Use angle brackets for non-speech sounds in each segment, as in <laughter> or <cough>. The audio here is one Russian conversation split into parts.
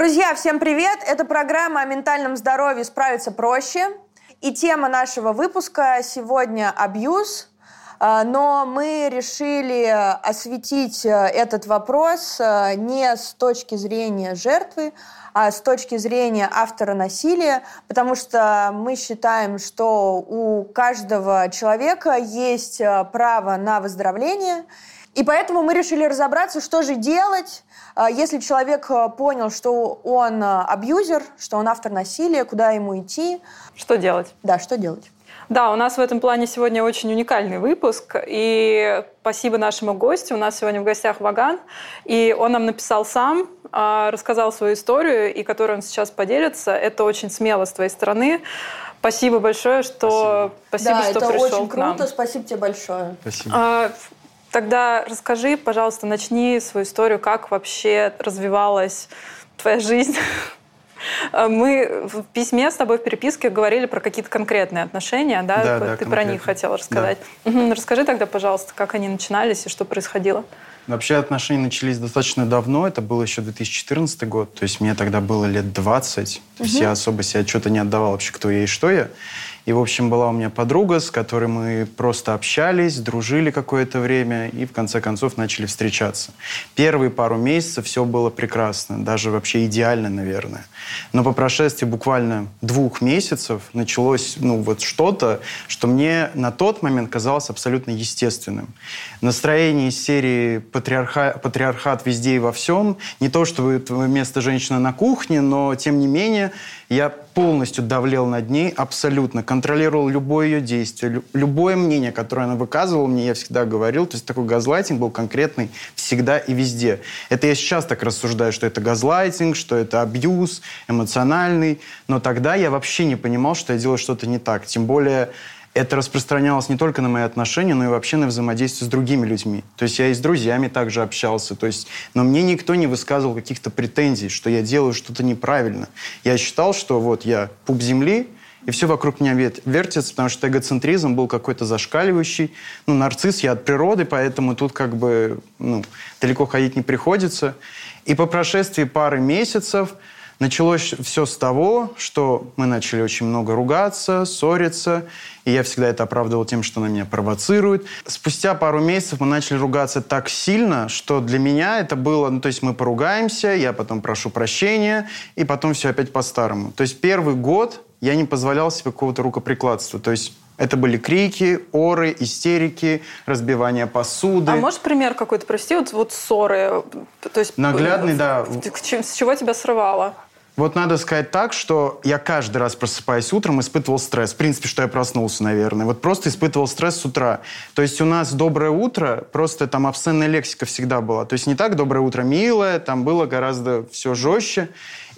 Друзья, всем привет! Это программа о ментальном здоровье «Справиться проще». И тема нашего выпуска сегодня – абьюз. А, но мы решили осветить э, этот вопрос э, не с точки зрения жертвы, а с точки зрения автора насилия, потому что мы считаем, что у каждого человека есть э, право на выздоровление, и поэтому мы решили разобраться, что же делать, если человек э, понял, что он абьюзер, что он автор насилия, куда ему идти. Что делать? Да, что делать. Да, у нас в этом плане сегодня очень уникальный выпуск. И спасибо нашему гостю. У нас сегодня в гостях Ваган. И он нам написал сам, а, рассказал свою историю, и которую он сейчас поделится. Это очень смело с твоей стороны. Спасибо большое, что спасибо, да, что это пришел очень к нам. круто. Спасибо тебе большое. Спасибо. А, Тогда расскажи, пожалуйста, начни свою историю, как вообще развивалась твоя жизнь <laughs> мы в письме с тобой в переписке говорили про какие-то конкретные отношения, да? Да, Ты да, про конкретно. них хотела рассказать. Мгм. Расскажи тогда, пожалуйста, как они начинались и что происходило. Вообще отношения начались достаточно давно, это был еще 2014 год, то есть мне тогда было лет 20, то есть я особо себе отчета не отдавал вообще, кто я и что я. И, в общем, была у меня подруга, с которой мы просто общались, дружили какое-то время и, в конце концов, начали встречаться. Первые пару месяцев все было прекрасно, даже вообще идеально, наверное. Но по прошествии буквально двух месяцев началось ну, вот что-то, что мне на тот момент казалось абсолютно естественным. Настроение из серии патриарха... «Патриархат везде и во всем». Не то, чтобы это место женщины на кухне, но, тем не менее, я полностью давлел над ней, абсолютно контролировал любое ее действие, лю- любое мнение, которое она выказывала мне, я всегда говорил. То есть такой газлайтинг был конкретный всегда и везде. Это я сейчас так рассуждаю, что это газлайтинг, что это абьюз эмоциональный. Но тогда я вообще не понимал, что я делаю что-то не так. Тем более это распространялось не только на мои отношения, но и вообще на взаимодействие с другими людьми. То есть я и с друзьями также общался. То есть, но мне никто не высказывал каких-то претензий, что я делаю что-то неправильно. Я считал, что вот я пуп земли, и все вокруг меня вертится, потому что эгоцентризм был какой-то зашкаливающий. Ну, нарцисс я от природы, поэтому тут как бы ну, далеко ходить не приходится. И по прошествии пары месяцев началось все с того, что мы начали очень много ругаться, ссориться, и я всегда это оправдывал тем, что она меня провоцирует. Спустя пару месяцев мы начали ругаться так сильно, что для меня это было, ну, то есть мы поругаемся, я потом прошу прощения, и потом все опять по-старому. То есть первый год я не позволял себе какого-то рукоприкладства. То есть это были крики, оры, истерики, разбивание посуды. А можешь пример какой-то привести? Вот, вот ссоры. То есть, Наглядный, э, да. С чего тебя срывало? Вот надо сказать так, что я каждый раз просыпаясь утром испытывал стресс. В принципе, что я проснулся, наверное. Вот просто испытывал стресс с утра. То есть у нас доброе утро, просто там обсценная лексика всегда была. То есть не так доброе утро милое, там было гораздо все жестче.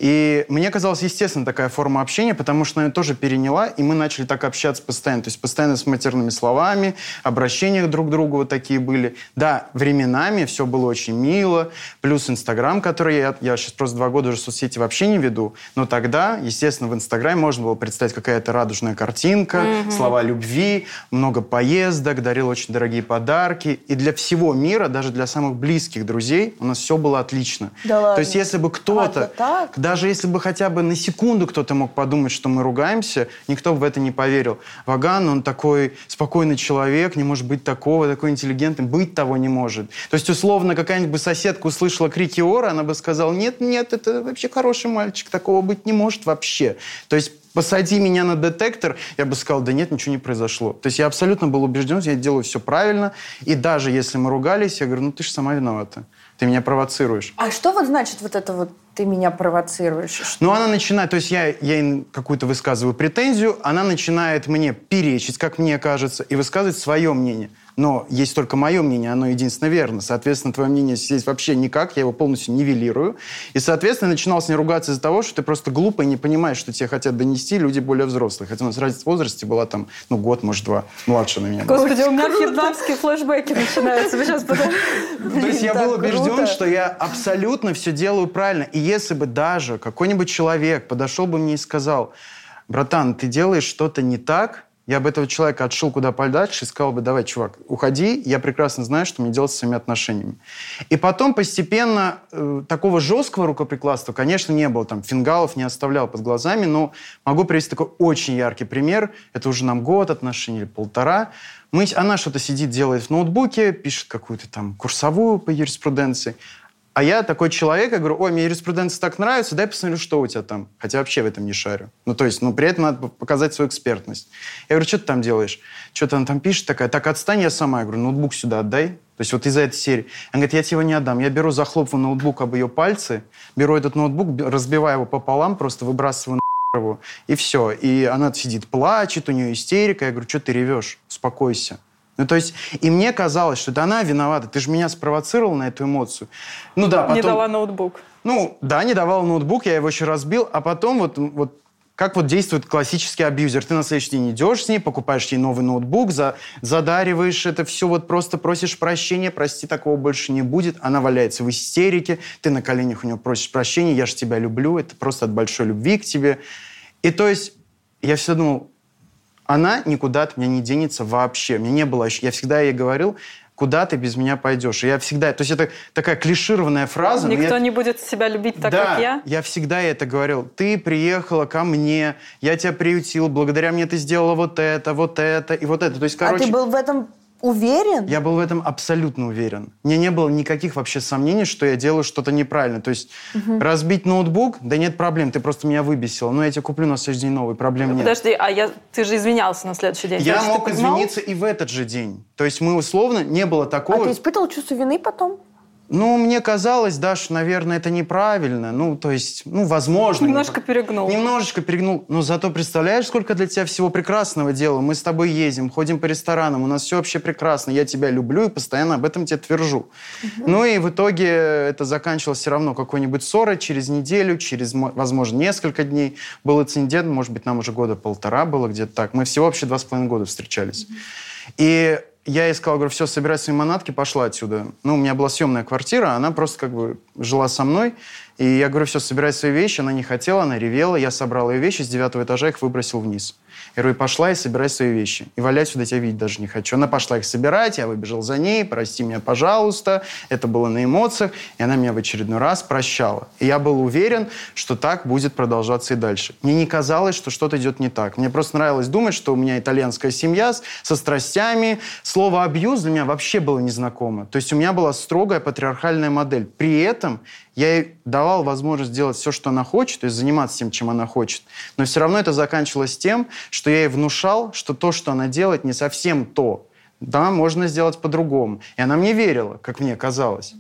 И мне казалось естественно такая форма общения, потому что она тоже переняла, и мы начали так общаться постоянно. То есть постоянно с матерными словами, обращения друг к другу вот такие были. Да, временами все было очень мило, плюс Инстаграм, который я, я сейчас просто два года уже соцсети вообще не веду, но тогда, естественно, в Инстаграме можно было представить какая-то радужная картинка, слова любви, много поездок, дарил очень дорогие подарки. И для всего мира, даже для самых близких друзей, у нас все было отлично. Да ладно? То есть если бы А, кто-то, это так? Даже если бы хотя бы на секунду кто-то мог подумать, что мы ругаемся, никто бы в это не поверил. Ваган, он такой спокойный человек, не может быть такого, такой интеллигентный, быть того не может. То есть, условно, какая-нибудь бы соседка услышала крики Ора, она бы сказала, нет, нет, это вообще хороший мальчик, такого быть не может вообще. То есть, посади меня на детектор, я бы сказал, да нет, ничего не произошло. То есть я абсолютно был убежден, что я делаю все правильно, и даже если мы ругались, я говорю, ну ты же сама виновата, ты меня провоцируешь. А что вот значит вот это вот ты меня провоцируешь? Но она начинает, то есть я, я какую-то высказываю претензию, она начинает мне перечить, как мне кажется, и высказывать свое мнение. Но есть только мое мнение, оно единственно верно. Соответственно, твое мнение здесь вообще никак, я его полностью нивелирую. И, соответственно, я начинал с ней ругаться из-за того, что ты просто глупо и не понимаешь, что тебе хотят донести люди более взрослые. Хотя у нас разница в возрасте была там, ну, год, может, два, младше на меня. Господи, у меня вьетнамские флешбеки начинаются. Вы сейчас подумайте. То есть я был убежден, что я абсолютно все делаю правильно. И если бы даже какой-нибудь человек подошел бы мне и сказал, братан, ты делаешь что-то не так, я бы этого человека отшил куда подальше и сказал бы, давай, чувак, уходи, я прекрасно знаю, что мне делать с своими отношениями. И потом постепенно э, такого жесткого рукоприкладства, конечно, не было. Там фингалов не оставлял под глазами, но могу привести такой очень яркий пример. Это уже нам год отношений или полтора. Мы, она что-то сидит, делает в ноутбуке, пишет какую-то там курсовую по юриспруденции. А я такой человек, я говорю, ой, мне юриспруденция так нравится, дай посмотрю, что у тебя там. Хотя вообще в этом не шарю. Ну, то есть, ну, при этом надо показать свою экспертность. Я говорю, что ты там делаешь? Что-то она там пишет такая, так отстань, я сама. Я говорю, ноутбук сюда отдай. То есть вот из-за этой серии. Она говорит, я тебе его не отдам. Я беру, захлопываю ноутбук об ее пальцы, беру этот ноутбук, разбиваю его пополам, просто выбрасываю на <laughs> его, и все. И она сидит, плачет, у нее истерика. Я говорю, что ты ревешь? Успокойся. Ну, то есть, и мне казалось, что это она виновата. Ты же меня спровоцировал на эту эмоцию. Ну да, потом... Не дала ноутбук. Ну, да, не давал ноутбук, я его еще разбил, а потом вот, вот как вот действует классический абьюзер. Ты на следующий день идешь с ней, покупаешь ей новый ноутбук, за, задариваешь это все, вот просто просишь прощения, прости, такого больше не будет. Она валяется в истерике, ты на коленях у нее просишь прощения, я же тебя люблю, это просто от большой любви к тебе. И то есть я все думал, она никуда от меня не денется вообще. Мне не было... Я всегда ей говорил, куда ты без меня пойдешь. И я всегда... То есть это такая клишированная фраза. Никто я, не будет себя любить так, да, как я? я всегда это говорил. Ты приехала ко мне, я тебя приютил, благодаря мне ты сделала вот это, вот это и вот это. То есть, короче... А ты был в этом Уверен? Я был в этом абсолютно уверен. Мне не было никаких вообще сомнений, что я делаю что-то неправильно. То есть угу. разбить ноутбук, да нет проблем, ты просто меня выбесила. Но я тебе куплю на следующий день новый, проблем нет. Подожди, а я, ты же извинялся на следующий день. Я мог извиниться и в этот же день. То есть мы условно, не было такого... А ты испытывал чувство вины потом? Ну, мне казалось, да, что, наверное, это неправильно. Ну, то есть, ну, возможно. Немножко не... перегнул. Немножечко перегнул. Но зато представляешь, сколько для тебя всего прекрасного дела. Мы с тобой ездим, ходим по ресторанам, у нас все вообще прекрасно. Я тебя люблю и постоянно об этом тебе твержу. Угу. Ну и в итоге это заканчивалось все равно какой-нибудь ссорой через неделю, через, возможно, несколько дней. Был инцидент, может быть, нам уже года полтора было где-то так. Мы всего вообще два с половиной года встречались. Угу. И я ей сказал, говорю, все, собирай свои манатки, пошла отсюда. Ну, у меня была съемная квартира, она просто как бы жила со мной. И я говорю, все, собирай свои вещи. Она не хотела, она ревела. Я собрал ее вещи, с девятого этажа их выбросил вниз. Я говорю, пошла и собирай свои вещи. И валять сюда тебя видеть даже не хочу. Она пошла их собирать, я выбежал за ней, прости меня, пожалуйста. Это было на эмоциях. И она меня в очередной раз прощала. И я был уверен, что так будет продолжаться и дальше. Мне не казалось, что что-то идет не так. Мне просто нравилось думать, что у меня итальянская семья со страстями. Слово «абьюз» для меня вообще было незнакомо. То есть у меня была строгая патриархальная модель. При этом я ей давал возможность делать все, что она хочет, то есть заниматься тем, чем она хочет. Но все равно это заканчивалось тем, что я ей внушал, что то, что она делает, не совсем то. Да, можно сделать по-другому. И она мне верила, как мне казалось.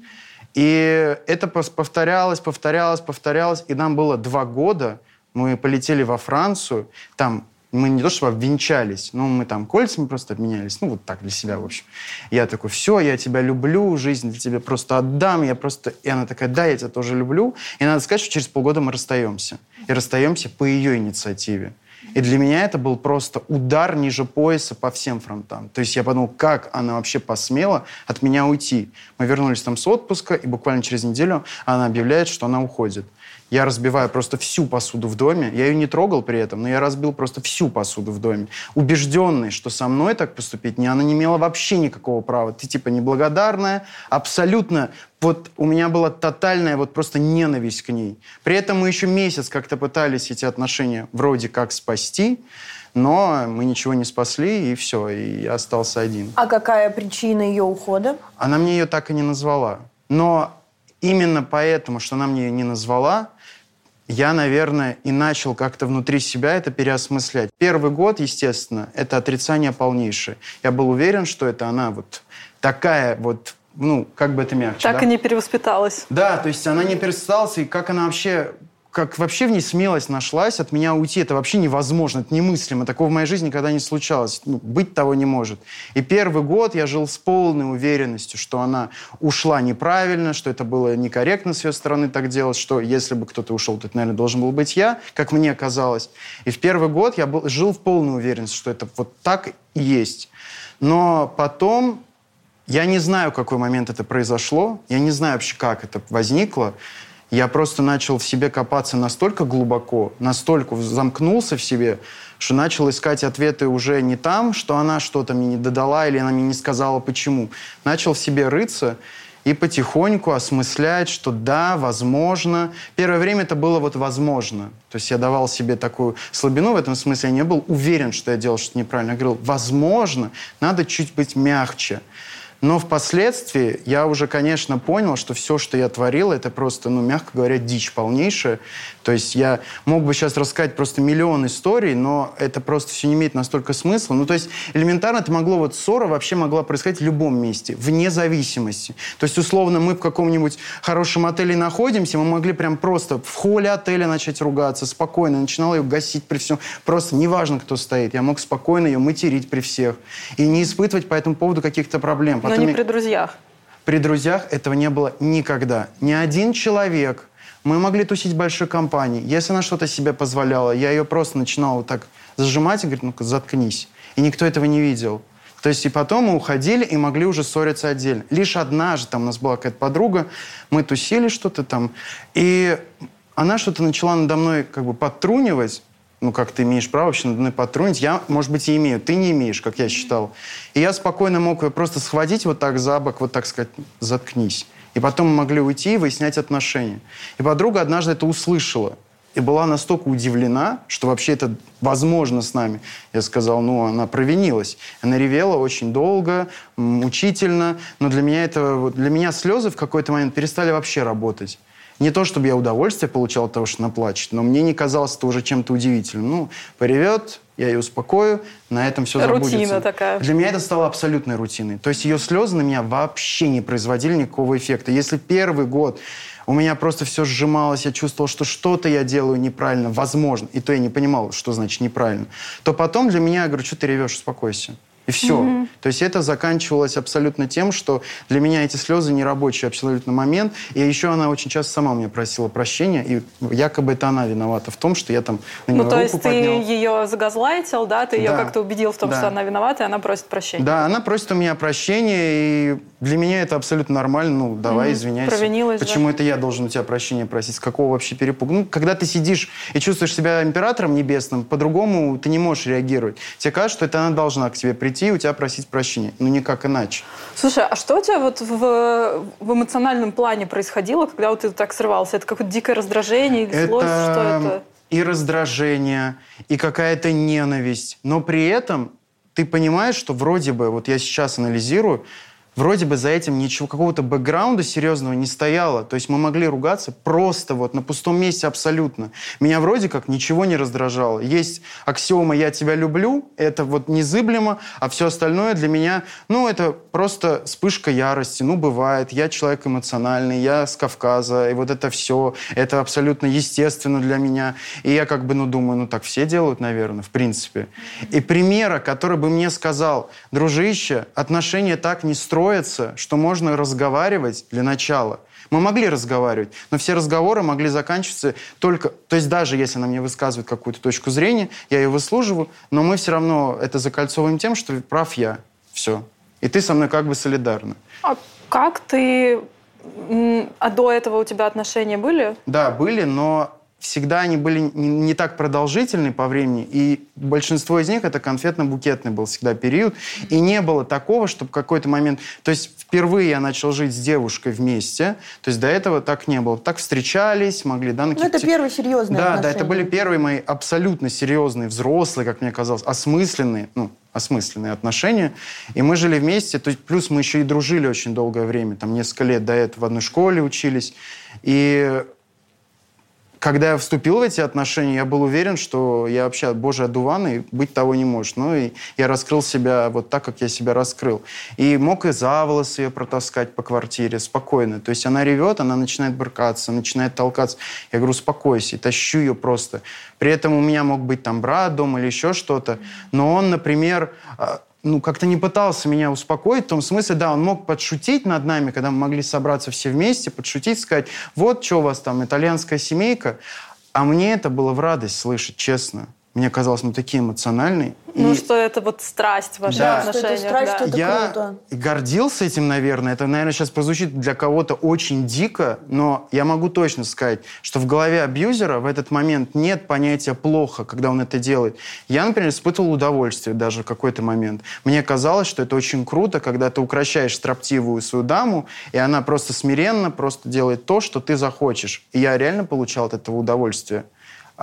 И это повторялось, повторялось, повторялось. И нам было два года. Мы полетели во Францию. Там мы не то чтобы обвенчались, но мы там кольцами просто обменялись, ну вот так для себя, в общем. Я такой, все, я тебя люблю, жизнь для тебя просто отдам, я просто... И она такая, да, я тебя тоже люблю. И надо сказать, что через полгода мы расстаемся. И расстаемся по ее инициативе. И для меня это был просто удар ниже пояса по всем фронтам. То есть я подумал, как она вообще посмела от меня уйти. Мы вернулись там с отпуска, и буквально через неделю она объявляет, что она уходит. Я разбиваю просто всю посуду в доме. Я ее не трогал при этом, но я разбил просто всю посуду в доме. Убежденный, что со мной так поступить не, она не имела вообще никакого права. Ты типа неблагодарная, абсолютно. Вот у меня была тотальная вот просто ненависть к ней. При этом мы еще месяц как-то пытались эти отношения вроде как спасти, но мы ничего не спасли, и все, и я остался один. А какая причина ее ухода? Она мне ее так и не назвала. Но именно поэтому, что она мне ее не назвала, я, наверное, и начал как-то внутри себя это переосмыслять. Первый год, естественно, это отрицание полнейшее. Я был уверен, что это она вот такая вот ну, как бы это мягче. Так да? и не перевоспиталась. Да, то есть она не перевоспиталась, и как она вообще как вообще в ней смелость нашлась от меня уйти. Это вообще невозможно, это немыслимо. Такого в моей жизни никогда не случалось. Ну, быть того не может. И первый год я жил с полной уверенностью, что она ушла неправильно, что это было некорректно с ее стороны так делать, что если бы кто-то ушел, то это, наверное, должен был быть я, как мне казалось. И в первый год я был, жил в полной уверенности, что это вот так и есть. Но потом я не знаю, в какой момент это произошло, я не знаю вообще, как это возникло я просто начал в себе копаться настолько глубоко, настолько замкнулся в себе, что начал искать ответы уже не там, что она что-то мне не додала или она мне не сказала почему. Начал в себе рыться и потихоньку осмыслять, что да, возможно. Первое время это было вот возможно. То есть я давал себе такую слабину в этом смысле. Я не был уверен, что я делал что-то неправильно. Я говорил, возможно, надо чуть быть мягче. Но впоследствии я уже, конечно, понял, что все, что я творил, это просто, ну, мягко говоря, дичь полнейшая. То есть я мог бы сейчас рассказать просто миллион историй, но это просто все не имеет настолько смысла. Ну, то есть элементарно это могло, вот ссора вообще могла происходить в любом месте, вне зависимости. То есть, условно, мы в каком-нибудь хорошем отеле находимся, мы могли прям просто в холле отеля начать ругаться, спокойно, начинал ее гасить при всем. Просто неважно, кто стоит. Я мог спокойно ее материть при всех и не испытывать по этому поводу каких-то проблем. Но не при друзьях. При друзьях этого не было никогда. Ни один человек мы могли тусить в большой компании. Если она что-то себе позволяла, я ее просто начинал вот так зажимать и говорить, ну-ка, заткнись. И никто этого не видел. То есть и потом мы уходили и могли уже ссориться отдельно. Лишь однажды там у нас была какая-то подруга, мы тусили что-то там, и она что-то начала надо мной как бы подтрунивать, ну, как ты имеешь право вообще надо мной потрунить. Я, может быть, и имею, ты не имеешь, как я считал. И я спокойно мог ее просто схватить вот так за бок, вот так сказать, заткнись. И потом мы могли уйти и выяснять отношения. И подруга однажды это услышала. И была настолько удивлена, что вообще это возможно с нами. Я сказал, ну, она провинилась. Она ревела очень долго, мучительно. Но для меня, это, для меня слезы в какой-то момент перестали вообще работать. Не то, чтобы я удовольствие получал от того, что она плачет, но мне не казалось это уже чем-то удивительным. Ну, поревет, я ее успокою, на этом все забудется. Рутина такая. Для меня это стало абсолютной рутиной. То есть ее слезы на меня вообще не производили никакого эффекта. Если первый год у меня просто все сжималось, я чувствовал, что что-то я делаю неправильно, возможно, и то я не понимал, что значит неправильно, то потом для меня, я говорю, что ты ревешь, успокойся. И все. Mm-hmm. То есть это заканчивалось абсолютно тем, что для меня эти слезы не рабочий абсолютно момент. И еще она очень часто сама мне просила прощения, и якобы это она виновата в том, что я там на Ну, то есть поднял. ты ее загазлайтил, да? Ты да. ее как-то убедил в том, да. что она виновата, и она просит прощения. Да, она просит у меня прощения, и для меня это абсолютно нормально. Ну, давай, mm-hmm. извиняйся. Провинилась, Почему да? это я должен у тебя прощения просить? С какого вообще перепуга? Ну, когда ты сидишь и чувствуешь себя императором небесным, по-другому ты не можешь реагировать. Тебе кажется, что это она должна к тебе прийти и у тебя просить прощения. Ну, никак иначе. Слушай, а что у тебя вот в, в эмоциональном плане происходило, когда вот ты так срывался? Это какое-то дикое раздражение или это... злость? Что это? И раздражение, и какая-то ненависть. Но при этом ты понимаешь, что вроде бы, вот я сейчас анализирую, вроде бы за этим ничего, какого-то бэкграунда серьезного не стояло. То есть мы могли ругаться просто вот на пустом месте абсолютно. Меня вроде как ничего не раздражало. Есть аксиома «я тебя люблю», это вот незыблемо, а все остальное для меня, ну, это просто вспышка ярости. Ну, бывает, я человек эмоциональный, я с Кавказа, и вот это все, это абсолютно естественно для меня. И я как бы, ну, думаю, ну, так все делают, наверное, в принципе. И примера, который бы мне сказал, дружище, отношения так не строят, строится, что можно разговаривать для начала. Мы могли разговаривать, но все разговоры могли заканчиваться только... То есть даже если она мне высказывает какую-то точку зрения, я ее выслуживаю, но мы все равно это закольцовываем тем, что прав я. Все. И ты со мной как бы солидарна. А как ты... А до этого у тебя отношения были? Да, были, но всегда они были не, не так продолжительны по времени, и большинство из них это конфетно-букетный был всегда период, и не было такого, чтобы какой-то момент... То есть впервые я начал жить с девушкой вместе, то есть до этого так не было. Так встречались, могли, да, на Ну, это первые серьезные Да, отношения. да, это были первые мои абсолютно серьезные, взрослые, как мне казалось, осмысленные, ну, осмысленные отношения. И мы жили вместе, то есть плюс мы еще и дружили очень долгое время, там несколько лет до этого в одной школе учились. И когда я вступил в эти отношения, я был уверен, что я вообще божий одуван, и быть того не может. Ну, и я раскрыл себя вот так, как я себя раскрыл. И мог и за волосы ее протаскать по квартире спокойно. То есть она ревет, она начинает брыкаться, начинает толкаться. Я говорю, успокойся, и тащу ее просто. При этом у меня мог быть там брат дома или еще что-то. Но он, например, а, ну, как-то не пытался меня успокоить, в том смысле, да, он мог подшутить над нами, когда мы могли собраться все вместе, подшутить, сказать, вот, что у вас там, итальянская семейка. А мне это было в радость слышать, честно. Мне казалось, мы такие эмоциональные. Ну, и... что это вот страсть в ваших да. отношениях. Что это страсть, да. что это Я круто. гордился этим, наверное. Это, наверное, сейчас прозвучит для кого-то очень дико, но я могу точно сказать, что в голове абьюзера в этот момент нет понятия «плохо», когда он это делает. Я, например, испытывал удовольствие даже в какой-то момент. Мне казалось, что это очень круто, когда ты укращаешь строптивую свою даму, и она просто смиренно просто делает то, что ты захочешь. И я реально получал от этого удовольствие.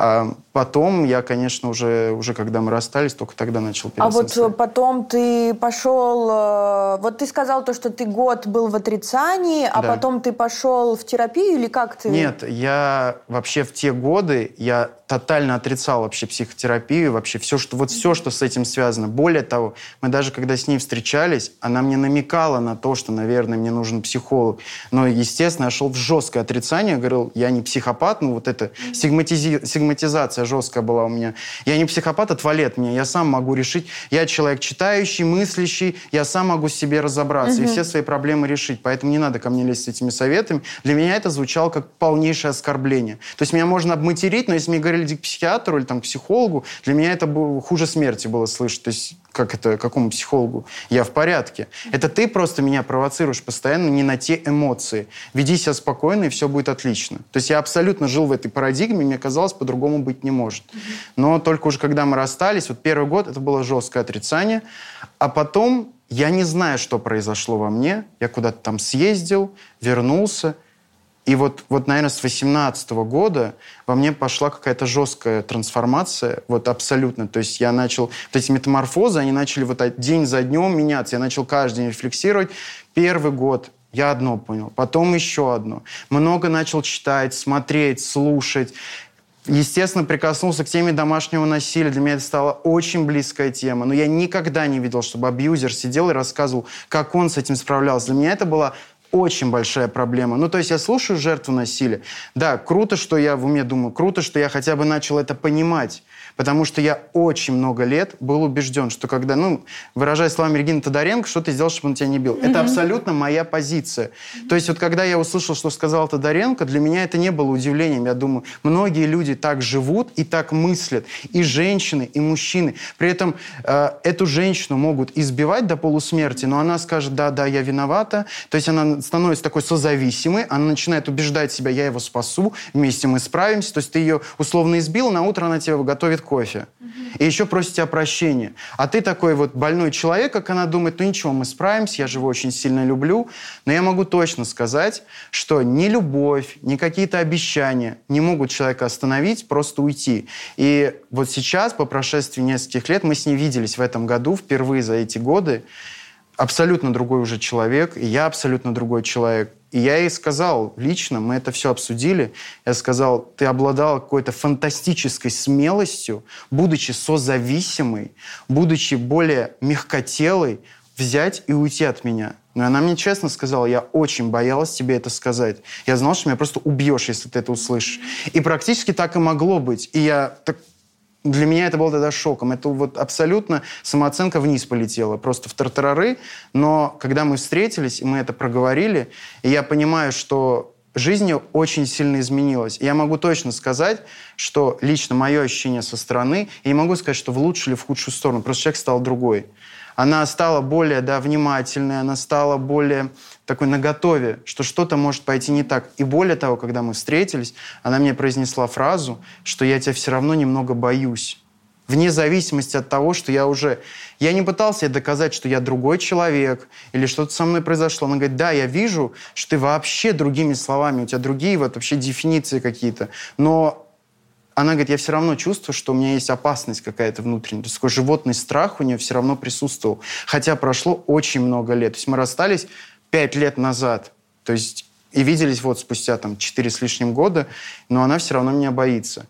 А потом я, конечно, уже, уже когда мы расстались, только тогда начал А вот э, потом ты пошел... Э, вот ты сказал то, что ты год был в отрицании, а да. потом ты пошел в терапию или как ты? Нет, я вообще в те годы, я тотально отрицал вообще психотерапию, вообще все, что, вот все, что с этим связано. Более того, мы даже когда с ней встречались, она мне намекала на то, что, наверное, мне нужен психолог. Но, естественно, я шел в жесткое отрицание, говорил, я не психопат, ну вот это сигматизи сигматизация жесткая была у меня. Я не психопат, а туалет мне, я сам могу решить. Я человек читающий, мыслящий, я сам могу себе разобраться угу. и все свои проблемы решить. Поэтому не надо ко мне лезть с этими советами. Для меня это звучало как полнейшее оскорбление. То есть меня можно обматерить, но если мне говорили, иди к психиатру или там, к психологу, для меня это было, хуже смерти было слышать. То есть как это, какому психологу? Я в порядке. Это ты просто меня провоцируешь постоянно не на те эмоции. Веди себя спокойно, и все будет отлично. То есть я абсолютно жил в этой парадигме, мне казалось, по-другому быть не может. Но только уже когда мы расстались, вот первый год это было жесткое отрицание, а потом я не знаю, что произошло во мне. Я куда-то там съездил, вернулся, и вот, вот наверное, с 18 года во мне пошла какая-то жесткая трансформация, вот абсолютно. То есть я начал, вот эти метаморфозы, они начали вот день за днем меняться. Я начал каждый день рефлексировать. Первый год я одно понял, потом еще одно. Много начал читать, смотреть, слушать. Естественно, прикоснулся к теме домашнего насилия. Для меня это стала очень близкая тема. Но я никогда не видел, чтобы абьюзер сидел и рассказывал, как он с этим справлялся. Для меня это была очень большая проблема. Ну, то есть я слушаю жертву насилия. Да, круто, что я в уме думаю, круто, что я хотя бы начал это понимать. Потому что я очень много лет был убежден, что когда, ну, выражая словами Регины Тодоренко, что ты сделал, чтобы он тебя не бил. Mm-hmm. Это абсолютно моя позиция. Mm-hmm. То есть вот когда я услышал, что сказал Тодоренко, для меня это не было удивлением. Я думаю, многие люди так живут и так мыслят. И женщины, и мужчины. При этом э, эту женщину могут избивать до полусмерти, но она скажет, да, да, я виновата. То есть она становится такой созависимой, она начинает убеждать себя, я его спасу, вместе мы справимся. То есть ты ее условно избил, на утро она тебе готовит кофе. И еще просит тебя прощения. А ты такой вот больной человек, как она думает, ну ничего, мы справимся, я же его очень сильно люблю. Но я могу точно сказать, что ни любовь, ни какие-то обещания не могут человека остановить, просто уйти. И вот сейчас, по прошествии нескольких лет, мы с ней виделись в этом году, впервые за эти годы, абсолютно другой уже человек, и я абсолютно другой человек. И я ей сказал лично, мы это все обсудили, я сказал, ты обладал какой-то фантастической смелостью, будучи созависимой, будучи более мягкотелой, взять и уйти от меня. Но она мне честно сказала, я очень боялась тебе это сказать. Я знал, что меня просто убьешь, если ты это услышишь. И практически так и могло быть. И я так для меня это было тогда шоком. Это вот абсолютно самооценка вниз полетела, просто в тартарары. Но когда мы встретились, и мы это проговорили, и я понимаю, что жизнь очень сильно изменилась. И я могу точно сказать, что лично мое ощущение со стороны, и не могу сказать, что в лучшую или в худшую сторону, просто человек стал другой. Она стала более да, внимательной, она стала более такой наготове, что что-то может пойти не так. И более того, когда мы встретились, она мне произнесла фразу, что я тебя все равно немного боюсь. Вне зависимости от того, что я уже... Я не пытался ей доказать, что я другой человек или что-то со мной произошло. Она говорит, да, я вижу, что ты вообще другими словами, у тебя другие вот вообще дефиниции какие-то. Но она говорит, я все равно чувствую, что у меня есть опасность какая-то внутренняя. То есть такой животный страх у нее все равно присутствовал. Хотя прошло очень много лет. То есть мы расстались пять лет назад. То есть и виделись вот спустя там четыре с лишним года, но она все равно меня боится.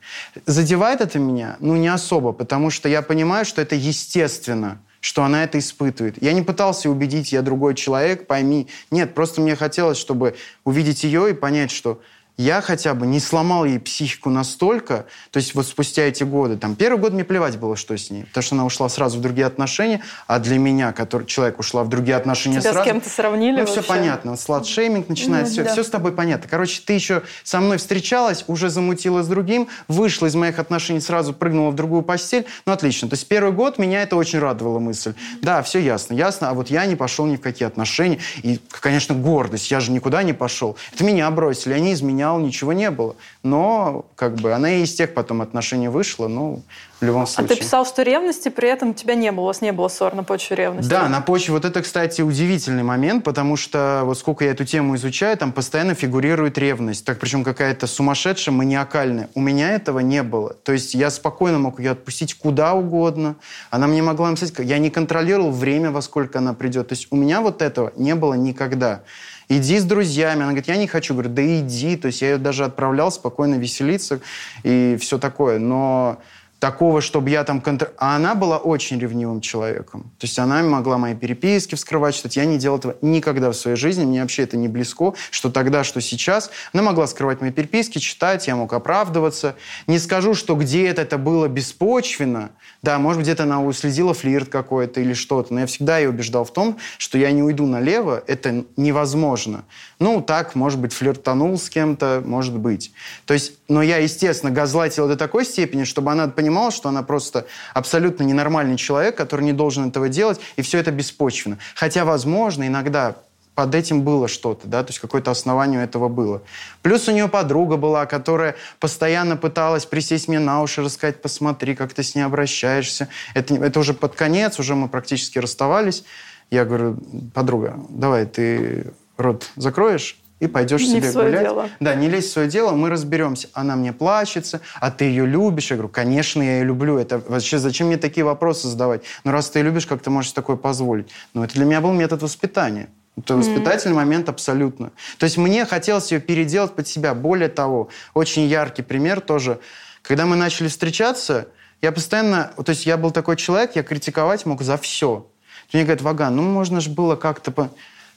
Задевает это меня? Ну, не особо, потому что я понимаю, что это естественно, что она это испытывает. Я не пытался убедить, я другой человек, пойми. Нет, просто мне хотелось, чтобы увидеть ее и понять, что я хотя бы не сломал ей психику настолько, то есть вот спустя эти годы, там, первый год мне плевать было, что с ней, потому что она ушла сразу в другие отношения, а для меня, который человек ушла в другие отношения Тебя сразу... с кем-то сравнили Ну, вообще? все понятно, сладшейминг начинается, Ну, все, да. все с тобой понятно. Короче, ты еще со мной встречалась, уже замутила с другим, вышла из моих отношений, сразу прыгнула в другую постель, ну, отлично. То есть первый год меня это очень радовала мысль. Да, все ясно, ясно, а вот я не пошел ни в какие отношения, и, конечно, гордость, я же никуда не пошел. Это меня бросили, я не изменял, ничего не было. Но, как бы, она и из тех потом отношений вышла, ну, в любом А случае. ты писал, что ревности при этом у тебя не было, у вас не было ссор на почве ревности. Да, на почве. Вот это, кстати, удивительный момент, потому что вот сколько я эту тему изучаю, там постоянно фигурирует ревность. Так, причем какая-то сумасшедшая, маниакальная. У меня этого не было. То есть я спокойно мог ее отпустить куда угодно. Она мне могла написать, я не контролировал время, во сколько она придет. То есть у меня вот этого не было никогда. Иди с друзьями. Она говорит, я не хочу. Говорю, да иди. То есть я ее даже отправлял спокойно веселиться и все такое. Но такого, чтобы я там... Контр... А она была очень ревнивым человеком. То есть она могла мои переписки вскрывать, что я не делал этого никогда в своей жизни. Мне вообще это не близко, что тогда, что сейчас. Она могла скрывать мои переписки, читать, я мог оправдываться. Не скажу, что где-то это было беспочвенно. Да, может быть, где-то она уследила флирт какой-то или что-то. Но я всегда ее убеждал в том, что я не уйду налево. Это невозможно. Ну, так, может быть, флиртанул с кем-то, может быть. То есть, но я, естественно, газлайтил до такой степени, чтобы она понимала, что она просто абсолютно ненормальный человек, который не должен этого делать, и все это беспочвенно. Хотя, возможно, иногда под этим было что-то, да, то есть какое-то основание у этого было. Плюс у нее подруга была, которая постоянно пыталась присесть мне на уши, рассказать, посмотри, как ты с ней обращаешься. Это, это уже под конец, уже мы практически расставались. Я говорю, подруга, давай ты рот закроешь и пойдешь Не себе в свое гулять. дело. Да, не лезь в свое дело, мы разберемся. Она мне плачется, а ты ее любишь. Я говорю, конечно, я ее люблю. Это вообще зачем мне такие вопросы задавать? Ну, раз ты ее любишь, как ты можешь такое позволить? Ну, это для меня был метод воспитания. Это воспитательный момент абсолютно. То есть мне хотелось ее переделать под себя. Более того, очень яркий пример тоже. Когда мы начали встречаться, я постоянно... То есть я был такой человек, я критиковать мог за все. Мне говорят, Ваган, ну можно же было как-то... По...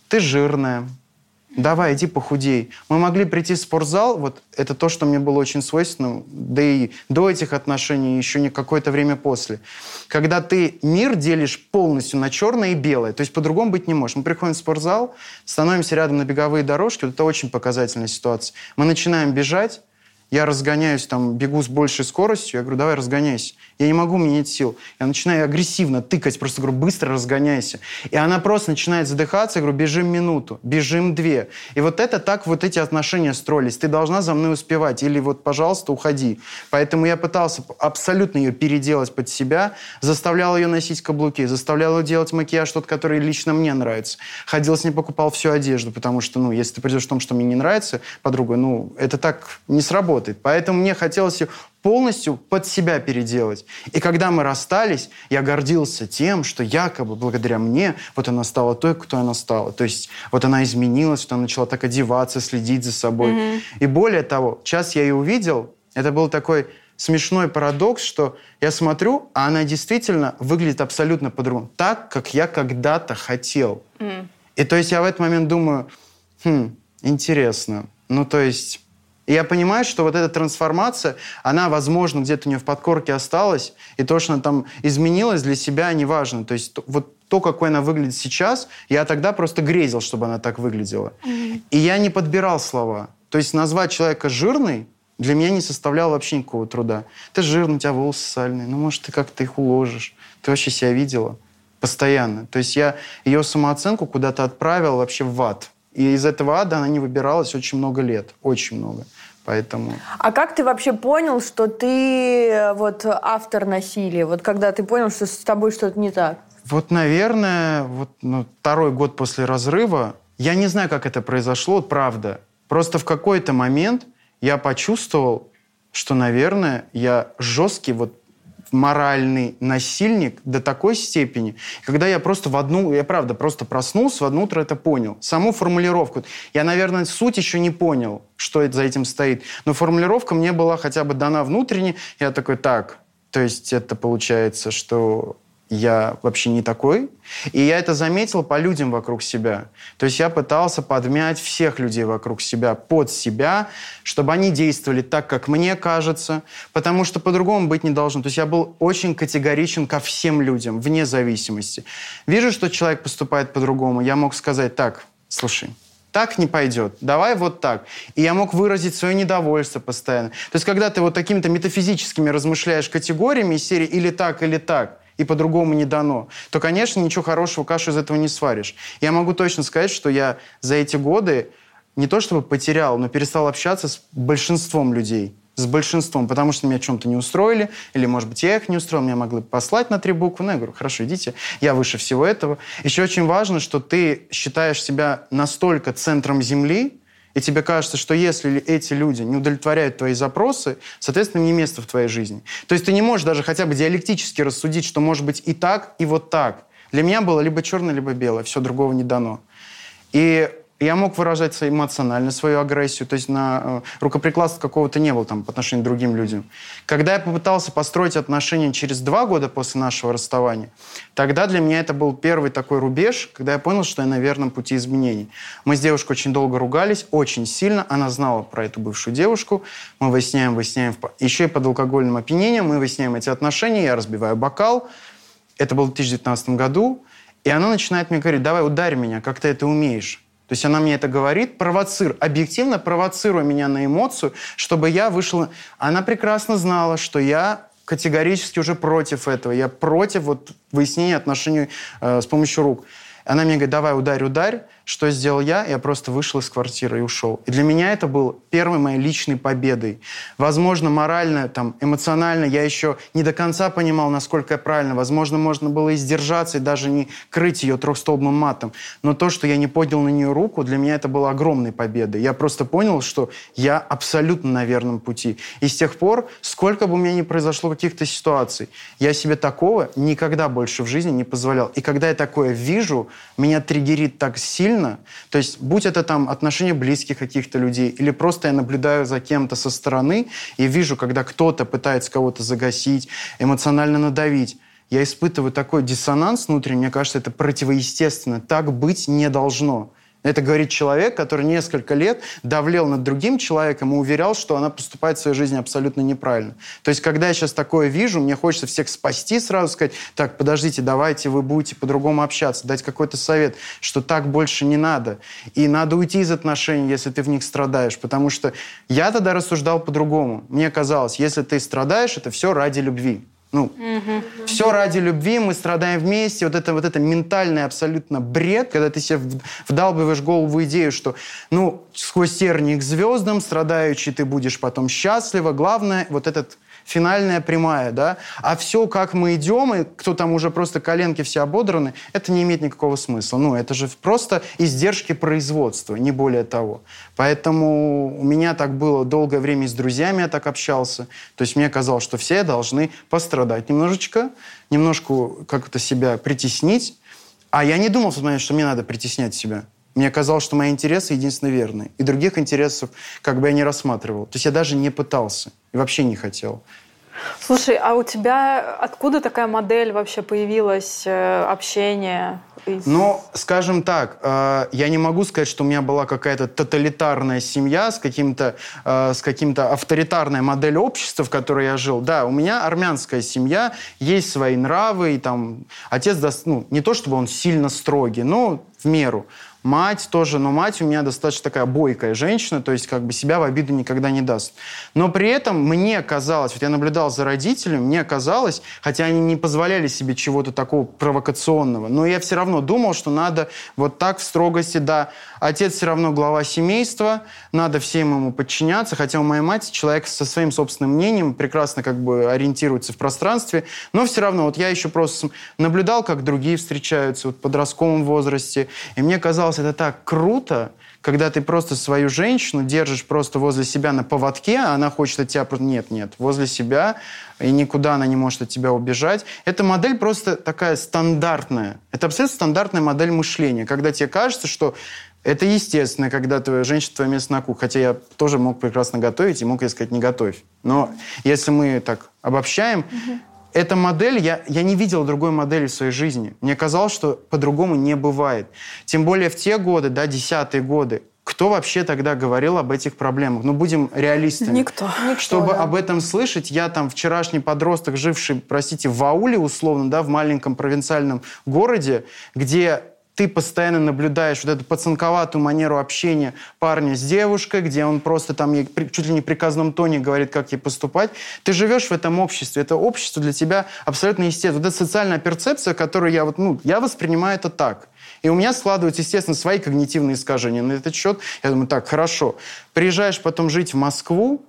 Ты жирная, давай, иди похудей. Мы могли прийти в спортзал, вот это то, что мне было очень свойственно, да и до этих отношений, еще не какое-то время после. Когда ты мир делишь полностью на черное и белое, то есть по-другому быть не можешь. Мы приходим в спортзал, становимся рядом на беговые дорожки, вот это очень показательная ситуация. Мы начинаем бежать, я разгоняюсь, там, бегу с большей скоростью, я говорю, давай разгоняйся. Я не могу, меня нет сил. Я начинаю агрессивно тыкать, просто говорю, быстро разгоняйся. И она просто начинает задыхаться, я говорю, бежим минуту, бежим две. И вот это так вот эти отношения строились. Ты должна за мной успевать, или вот, пожалуйста, уходи. Поэтому я пытался абсолютно ее переделать под себя, заставлял ее носить каблуки, заставлял ее делать макияж тот, который лично мне нравится. Ходил с ней, покупал всю одежду, потому что, ну, если ты придешь в том, что мне не нравится, подруга, ну, это так не сработает. Поэтому мне хотелось ее полностью под себя переделать. И когда мы расстались, я гордился тем, что якобы благодаря мне вот она стала той, кто она стала. То есть вот она изменилась, вот она начала так одеваться, следить за собой. И более того, сейчас я ее увидел, это был такой смешной парадокс, что я смотрю, а она действительно выглядит абсолютно по-другому. Так, как я когда-то хотел. И то есть я в этот момент думаю, хм, интересно. Ну, то есть и я понимаю, что вот эта трансформация, она, возможно, где-то у нее в подкорке осталась, и то, что она там изменилась для себя, неважно. То есть вот то, какой она выглядит сейчас, я тогда просто грезил, чтобы она так выглядела. И я не подбирал слова. То есть назвать человека жирный для меня не составляло вообще никакого труда. Ты жирный, у тебя волосы сальные, ну, может, ты как-то их уложишь. Ты вообще себя видела? Постоянно. То есть я ее самооценку куда-то отправил вообще в ад. И из этого ада она не выбиралась очень много лет. Очень много. Поэтому... А как ты вообще понял, что ты э, вот автор насилия? Вот когда ты понял, что с тобой что-то не так? Вот, наверное, вот, ну, второй год после разрыва, я не знаю, как это произошло, правда. Просто в какой-то момент я почувствовал, что, наверное, я жесткий вот моральный насильник до такой степени, когда я просто в одну, я правда просто проснулся, в одно утро это понял. Саму формулировку. Я, наверное, суть еще не понял, что это за этим стоит. Но формулировка мне была хотя бы дана внутренне. Я такой, так, то есть это получается, что я вообще не такой. И я это заметил по людям вокруг себя. То есть я пытался подмять всех людей вокруг себя под себя, чтобы они действовали так, как мне кажется, потому что по-другому быть не должно. То есть я был очень категоричен ко всем людям, вне зависимости. Вижу, что человек поступает по-другому, я мог сказать так, слушай, так не пойдет, давай вот так. И я мог выразить свое недовольство постоянно. То есть, когда ты вот такими-то метафизическими размышляешь категориями серии или так, или так, и по-другому не дано, то, конечно, ничего хорошего кашу из этого не сваришь. Я могу точно сказать, что я за эти годы не то чтобы потерял, но перестал общаться с большинством людей. С большинством, потому что меня чем-то не устроили, или, может быть, я их не устроил, меня могли послать на три буквы. Ну, я говорю, хорошо, идите, я выше всего этого. Еще очень важно, что ты считаешь себя настолько центром Земли, и тебе кажется, что если эти люди не удовлетворяют твои запросы, соответственно, не место в твоей жизни. То есть ты не можешь даже хотя бы диалектически рассудить, что может быть и так, и вот так. Для меня было либо черное, либо белое, все другого не дано. И я мог выражать эмоционально свою агрессию, то есть на э, рукоприкладства какого-то не было там по отношению к другим людям. Когда я попытался построить отношения через два года после нашего расставания, тогда для меня это был первый такой рубеж, когда я понял, что я на верном пути изменений. Мы с девушкой очень долго ругались, очень сильно. Она знала про эту бывшую девушку. Мы выясняем, выясняем. Еще и под алкогольным опьянением мы выясняем эти отношения. Я разбиваю бокал. Это было в 2019 году. И она начинает мне говорить, давай ударь меня, как ты это умеешь. То есть она мне это говорит, провоцирует, объективно провоцируя меня на эмоцию, чтобы я вышел... Она прекрасно знала, что я категорически уже против этого. Я против вот выяснения отношений э, с помощью рук. Она мне говорит, давай, ударь, ударь. Что сделал я? Я просто вышел из квартиры и ушел. И для меня это был первой моей личной победой. Возможно, морально, там, эмоционально я еще не до конца понимал, насколько я правильно. Возможно, можно было и сдержаться, и даже не крыть ее трехстолбным матом. Но то, что я не поднял на нее руку, для меня это было огромной победой. Я просто понял, что я абсолютно на верном пути. И с тех пор, сколько бы у меня ни произошло каких-то ситуаций, я себе такого никогда больше в жизни не позволял. И когда я такое вижу, меня триггерит так сильно, сильно, то есть будь это там отношения близких каких-то людей, или просто я наблюдаю за кем-то со стороны и вижу, когда кто-то пытается кого-то загасить, эмоционально надавить, я испытываю такой диссонанс внутренний, мне кажется, это противоестественно. Так быть не должно. Это говорит человек, который несколько лет давлел над другим человеком и уверял, что она поступает в своей жизни абсолютно неправильно. То есть, когда я сейчас такое вижу, мне хочется всех спасти сразу, сказать, так, подождите, давайте вы будете по-другому общаться, дать какой-то совет, что так больше не надо. И надо уйти из отношений, если ты в них страдаешь, потому что я тогда рассуждал по-другому. Мне казалось, если ты страдаешь, это все ради любви. Ну, угу. все ради любви, мы страдаем вместе. Вот это вот это ментальный абсолютно бред, когда ты себе вдалбиваешь голову идею, что, ну, сквозь тернии к звездам, страдающий ты будешь потом счастлива. Главное, вот этот финальная прямая, да, а все, как мы идем, и кто там уже просто коленки все ободраны, это не имеет никакого смысла. Ну, это же просто издержки производства, не более того. Поэтому у меня так было долгое время с друзьями я так общался. То есть мне казалось, что все должны пострадать немножечко, немножко как-то себя притеснить. А я не думал что мне надо притеснять себя. Мне казалось, что мои интересы единственно верные. И других интересов как бы я не рассматривал. То есть я даже не пытался. И вообще не хотел. Слушай, а у тебя откуда такая модель вообще появилась, э, общение? Ну, скажем так, э, я не могу сказать, что у меня была какая-то тоталитарная семья с каким-то э, с каким-то авторитарной моделью общества, в которой я жил. Да, у меня армянская семья, есть свои нравы, и там отец, ну, не то чтобы он сильно строгий, но в меру. Мать тоже, но мать у меня достаточно такая бойкая женщина, то есть как бы себя в обиду никогда не даст. Но при этом мне казалось, вот я наблюдал за родителями, мне казалось, хотя они не позволяли себе чего-то такого провокационного, но я все равно думал, что надо вот так в строгости, да, отец все равно глава семейства, надо всем ему подчиняться, хотя у моей матери человек со своим собственным мнением прекрасно как бы ориентируется в пространстве, но все равно вот я еще просто наблюдал, как другие встречаются вот в подростковом возрасте, и мне казалось, казалось, это так круто, когда ты просто свою женщину держишь просто возле себя на поводке, а она хочет от тебя... Нет, нет, возле себя, и никуда она не может от тебя убежать. Эта модель просто такая стандартная. Это абсолютно стандартная модель мышления, когда тебе кажется, что это естественно, когда твоя женщина твое место на кухне. Хотя я тоже мог прекрасно готовить и мог ей сказать, не готовь. Но если мы так обобщаем, угу эта модель, я, я не видел другой модели в своей жизни. Мне казалось, что по-другому не бывает. Тем более в те годы, да, десятые годы, кто вообще тогда говорил об этих проблемах? Ну, будем реалистами. Никто. Никто, Чтобы да. об этом слышать, я там вчерашний подросток, живший, простите, в ауле условно, да, в маленьком провинциальном городе, где ты постоянно наблюдаешь вот эту пацанковатую манеру общения парня с девушкой, где он просто там ей чуть ли не в приказном тоне говорит, как ей поступать. Ты живешь в этом обществе. Это общество для тебя абсолютно естественно. Вот эта социальная перцепция, которую я вот, ну, я воспринимаю это так. И у меня складываются, естественно, свои когнитивные искажения на этот счет. Я думаю, так, хорошо. Приезжаешь потом жить в Москву,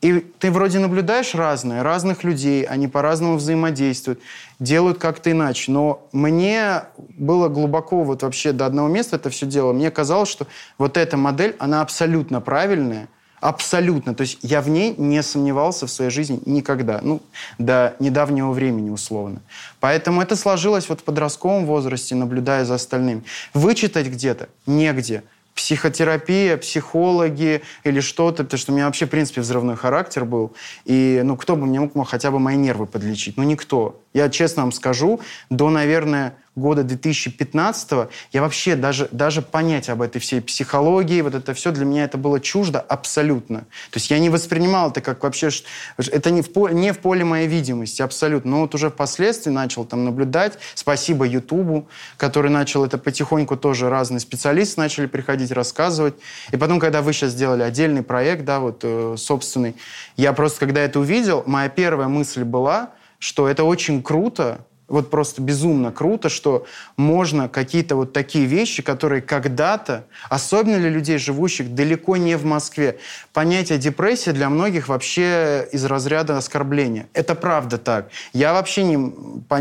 и ты вроде наблюдаешь разное, разных людей, они по-разному взаимодействуют, делают как-то иначе. Но мне было глубоко вот вообще до одного места это все дело. Мне казалось, что вот эта модель, она абсолютно правильная, абсолютно. То есть я в ней не сомневался в своей жизни никогда. Ну, до недавнего времени условно. Поэтому это сложилось вот в подростковом возрасте, наблюдая за остальными. Вычитать где-то негде психотерапия, психологи или что-то, потому что у меня вообще, в принципе, взрывной характер был. И, ну, кто бы мне мог хотя бы мои нервы подлечить? Ну, никто. Я честно вам скажу, до, наверное, года 2015 я вообще даже, даже понять об этой всей психологии, вот это все для меня это было чуждо абсолютно. То есть я не воспринимал это как вообще... Это не в, поле, не в поле моей видимости абсолютно. Но вот уже впоследствии начал там наблюдать. Спасибо Ютубу, который начал это потихоньку тоже разные специалисты начали приходить, рассказывать. И потом, когда вы сейчас сделали отдельный проект, да, вот э, собственный, я просто, когда это увидел, моя первая мысль была, что это очень круто, вот просто безумно круто, что можно какие-то вот такие вещи, которые когда-то, особенно для людей, живущих далеко не в Москве, понятие депрессии для многих вообще из разряда оскорбления. Это правда так. Я вообще не...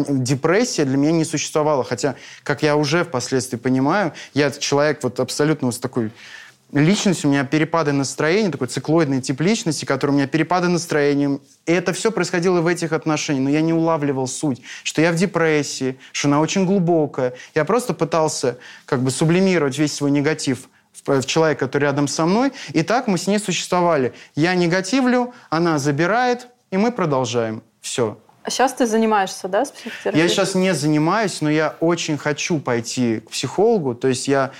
Депрессия для меня не существовала, хотя, как я уже впоследствии понимаю, я человек вот абсолютно вот с такой личность, у меня перепады настроения, такой циклоидный тип личности, который у меня перепады настроения. И это все происходило в этих отношениях, но я не улавливал суть, что я в депрессии, что она очень глубокая. Я просто пытался как бы сублимировать весь свой негатив в человека, который рядом со мной, и так мы с ней существовали. Я негативлю, она забирает, и мы продолжаем. Все. А сейчас ты занимаешься, да, с психотерапией? Я сейчас не занимаюсь, но я очень хочу пойти к психологу. То есть я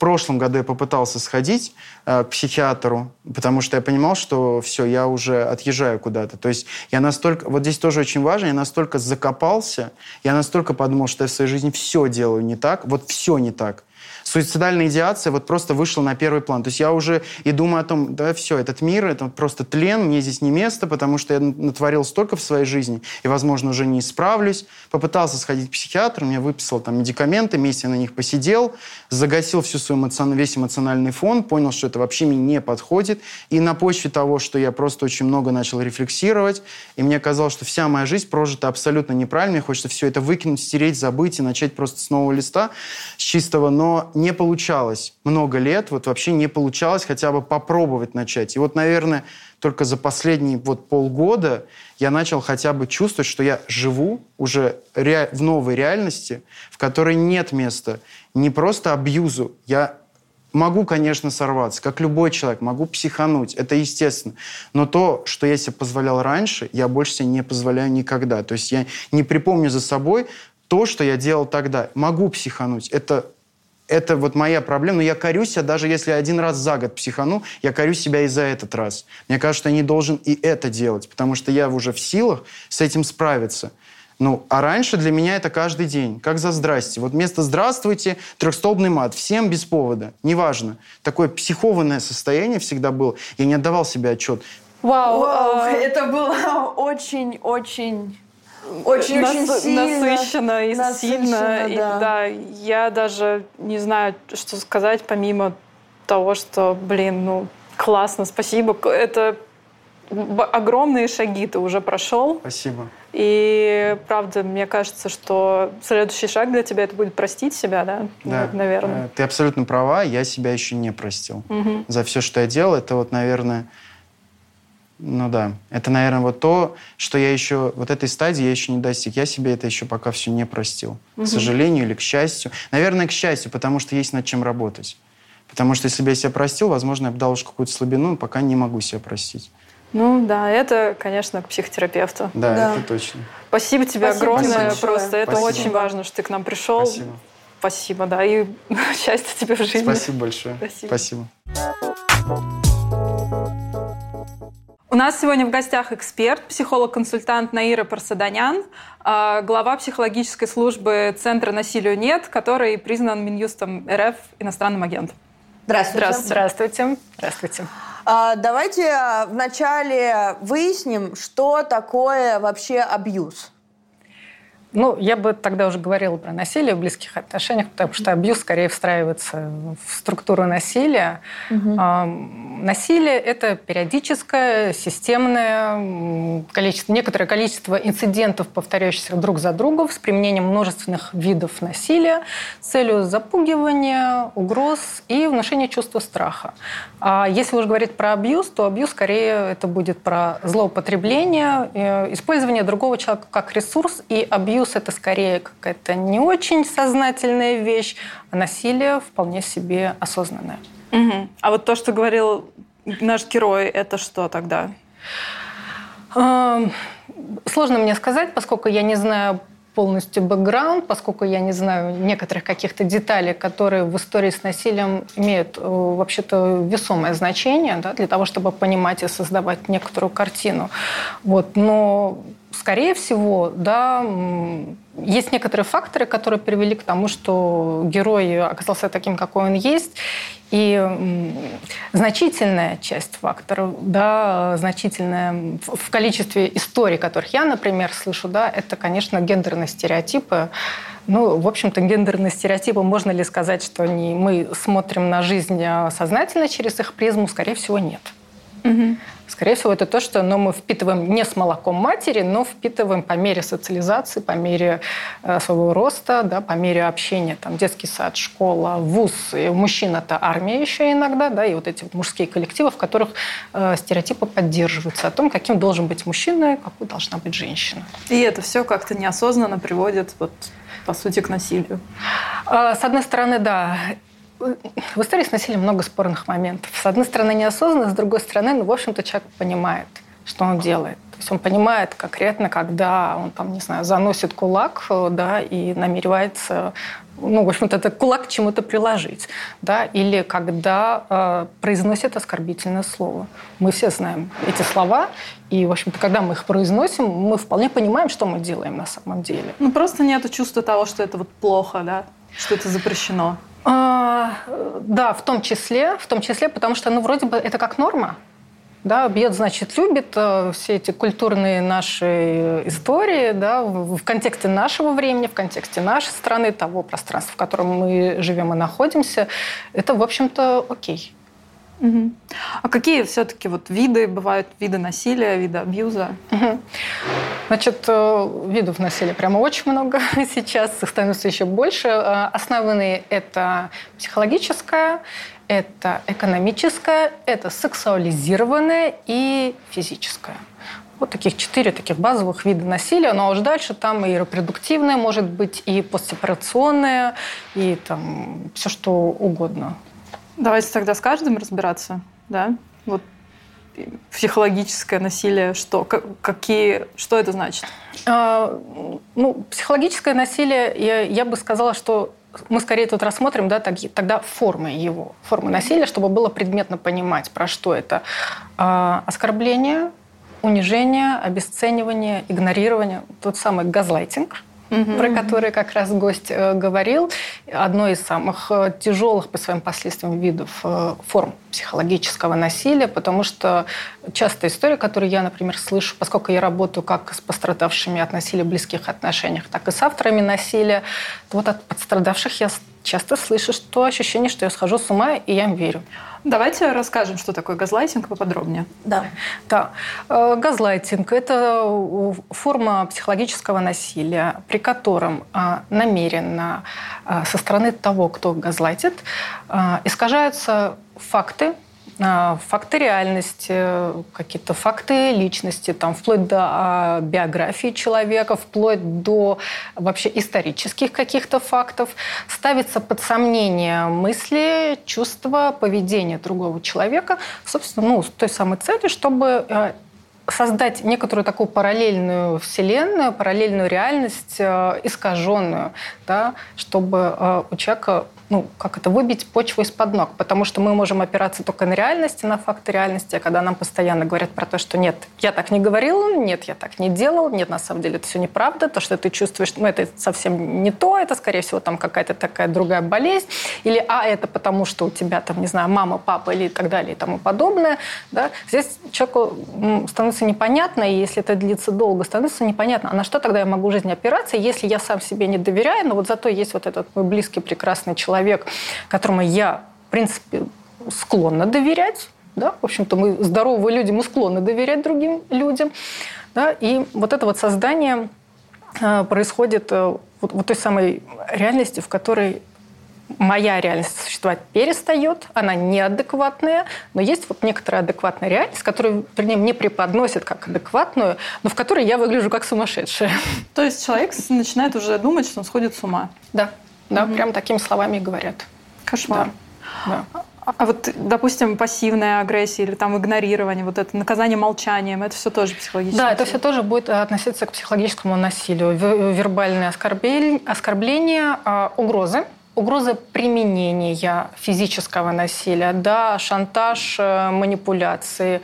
прошлом году я попытался сходить э, к психиатру, потому что я понимал, что все, я уже отъезжаю куда-то. То есть я настолько... Вот здесь тоже очень важно, я настолько закопался, я настолько подумал, что я в своей жизни все делаю не так, вот все не так. Суицидальная идеация вот просто вышла на первый план. То есть я уже и думаю о том, да, все, этот мир, это просто тлен, мне здесь не место, потому что я натворил столько в своей жизни, и, возможно, уже не исправлюсь. Попытался сходить к психиатру, мне выписал там медикаменты, месяц я на них посидел, загасил всю свою эмоцион- весь эмоциональный фон, понял, что это вообще мне не подходит. И на почве того, что я просто очень много начал рефлексировать, и мне казалось, что вся моя жизнь прожита абсолютно неправильно, мне хочется все это выкинуть, стереть, забыть и начать просто с нового листа, с чистого, но не получалось много лет, вот вообще не получалось хотя бы попробовать начать. И вот, наверное, только за последние вот полгода я начал хотя бы чувствовать, что я живу уже ре- в новой реальности, в которой нет места не просто абьюзу. Я могу, конечно, сорваться, как любой человек, могу психануть, это естественно. Но то, что я себе позволял раньше, я больше себе не позволяю никогда. То есть я не припомню за собой то, что я делал тогда. Могу психануть, это это вот моя проблема, но я корю себя, даже если один раз за год психану, я корю себя и за этот раз. Мне кажется, что я не должен и это делать, потому что я уже в силах с этим справиться. Ну, а раньше для меня это каждый день, как за «здрасте». Вот вместо «здравствуйте» трехстолбный мат, всем без повода, неважно. Такое психованное состояние всегда было. Я не отдавал себе отчет. Вау, Вау, это было <laughs> очень-очень... Очень-очень нас- сильно. насыщенно и Насыщенно, сильно. И, да. да, я даже не знаю, что сказать, помимо того, что, блин, ну, классно, спасибо. Это огромные шаги ты уже прошел. Спасибо. И правда, мне кажется, что следующий шаг для тебя это будет простить себя, да? Да. Наверное. Э, Ты абсолютно права, я себя еще не простил. Мгм. за все, что я делал, это вот, наверное, ну да, это, наверное, вот то, что я еще, вот этой стадии я еще не достиг. Я себе это еще пока все не простил. К сожалению или к счастью. Наверное, к счастью, потому что есть над чем работать. Потому что если бы я себя простил, возможно, я бы дал уж какую-то слабину, но пока не могу себя простить. Ну да, это, конечно, к психотерапевту. Да, да. это точно. Спасибо тебе Спасибо огромное. Большое. Просто это Спасибо. очень важно, что ты к нам пришел. Спасибо. Спасибо, да, и <laughs> счастья тебе в жизни. Спасибо большое. Спасибо. Спасибо. У нас сегодня в гостях эксперт, психолог-консультант Наира Парсаданян, а, глава психологической службы Центра насилию нет, который признан Минюстом РФ иностранным агентом. Здравствуйте. Здравствуйте. Здравствуйте. А, давайте вначале выясним, что такое вообще абьюз. Ну, я бы тогда уже говорила про насилие в близких отношениях, потому что абьюз скорее встраивается в структуру насилия. Угу. Насилие – это периодическое, системное, количество, некоторое количество инцидентов, повторяющихся друг за другом, с применением множественных видов насилия с целью запугивания, угроз и внушения чувства страха. А если уж говорить про абьюз, то абьюз скорее это будет про злоупотребление, э, использование другого человека как ресурс, и абьюз – это скорее какая-то не очень сознательная вещь, а насилие вполне себе осознанное. Угу. А вот то, что говорил наш герой, это что тогда? Сложно мне сказать, поскольку я не знаю полностью бэкграунд, поскольку я не знаю некоторых каких-то деталей, которые в истории с насилием имеют э, вообще-то весомое значение да, для того, чтобы понимать и создавать некоторую картину. Вот. Но скорее всего, да, есть некоторые факторы, которые привели к тому, что герой оказался таким, какой он есть. И значительная часть факторов, да, значительная в количестве историй, которых я, например, слышу, да, это, конечно, гендерные стереотипы. Ну, в общем-то, гендерные стереотипы, можно ли сказать, что они, мы смотрим на жизнь а, сознательно через их призму? Скорее всего, нет. Угу. Скорее всего, это то, что ну, мы впитываем не с молоком матери, но впитываем по мере социализации, по мере э, своего роста, да, по мере общения, там, детский сад, школа, вуз. И мужчин – это армия еще иногда, да, и вот эти вот мужские коллективы, в которых э, стереотипы поддерживаются о том, каким должен быть мужчина, какой должна быть женщина. И это все как-то неосознанно приводит вот, по сути, к насилию. Э, с одной стороны, да, в истории с насилием много спорных моментов. С одной стороны, неосознанно, с другой стороны, ну, в общем-то, человек понимает, что он делает. То есть он понимает конкретно, когда он, там, не знаю, заносит кулак, да, и намеревается, ну, в общем-то, это кулак к чему-то приложить, да, или когда э, произносит оскорбительное слово. Мы все знаем эти слова, и, в общем-то, когда мы их произносим, мы вполне понимаем, что мы делаем на самом деле. Ну, просто нет чувства того, что это вот плохо, да, что это запрещено. А, да, в том числе, в том числе, потому что, ну, вроде бы это как норма. Да, бьет, значит, любит э, все эти культурные наши истории, да, в, в контексте нашего времени, в контексте нашей страны, того пространства, в котором мы живем и находимся, это, в общем-то, окей. А какие все-таки вот виды бывают, виды насилия, виды абьюза? Значит, э, видов насилия прямо очень много <laughs> сейчас, их становится еще больше. Э, основные – это психологическое, это экономическое, это сексуализированное и физическое. Вот таких четыре таких базовых вида насилия. Ну а уж дальше там и репродуктивное, может быть, и постсепарационное, и там все что угодно. Давайте тогда с каждым разбираться, да? Вот психологическое насилие, что, какие, что это значит? А, ну, психологическое насилие, я, я бы сказала, что мы скорее тут рассмотрим да, тогда формы его, формы насилия, чтобы было предметно понимать, про что это. А, оскорбление, унижение, обесценивание, игнорирование, тот самый газлайтинг – угу. про которые как раз гость э, говорил. Одно из самых э, тяжелых по своим последствиям видов э, форм психологического насилия, потому что часто история, которую я, например, слышу, поскольку я работаю как с пострадавшими от насилия в близких отношениях, так и с авторами насилия, то вот от пострадавших я часто слышу, что ощущение, что я схожу с ума, и я им верю. Давайте расскажем, что такое газлайтинг поподробнее. Да. да. Э, газлайтинг – это э, форма психологического насилия, при котором э, намеренно со стороны того, кто газлайтит, искажаются факты, а, факты реальности, какие-то факты личности, там, вплоть до а, биографии человека, вплоть до вообще исторических каких-то фактов, ставится под сомнение мысли, чувства, поведение другого человека, собственно, ну, с той самой целью, чтобы а, создать некоторую такую параллельную вселенную, параллельную реальность, искаженную, да, чтобы у человека ну, как это, выбить почву из-под ног, потому что мы можем опираться только на реальности, на факты реальности, а когда нам постоянно говорят про то, что нет, я так не говорил, нет, я так не делал, нет, на самом деле это все неправда, то, что ты чувствуешь, ну, это совсем не то, это, скорее всего, там какая-то такая другая болезнь, или, а, это потому, что у тебя там, не знаю, мама, папа или так далее и тому подобное, да, здесь человеку становится непонятно, и если это длится долго, становится непонятно, а на что тогда я могу в жизни опираться, если я сам себе не доверяю, но вот зато есть вот этот мой близкий, прекрасный человек, человек, которому я, в принципе, склонна доверять, да, в общем-то, мы здоровые люди, мы склонны доверять другим людям, да, и вот это вот создание э, происходит э, вот, вот той самой реальности, в которой моя реальность существовать перестает, она неадекватная, но есть вот некоторая адекватная реальность, которую, вернее, мне преподносят как адекватную, но в которой я выгляжу как сумасшедшая. То есть человек начинает уже думать, что он сходит с ума. Да. Да, угу. прям такими словами говорят. Кошмар. Да. да. А вот, допустим, пассивная агрессия или там игнорирование, вот это наказание молчанием, это все тоже психологическое. Да, это все тоже будет относиться к психологическому насилию. Вербальное оскорбление, оскорбление а, угрозы, угроза применения физического насилия, да, шантаж, э, манипуляции,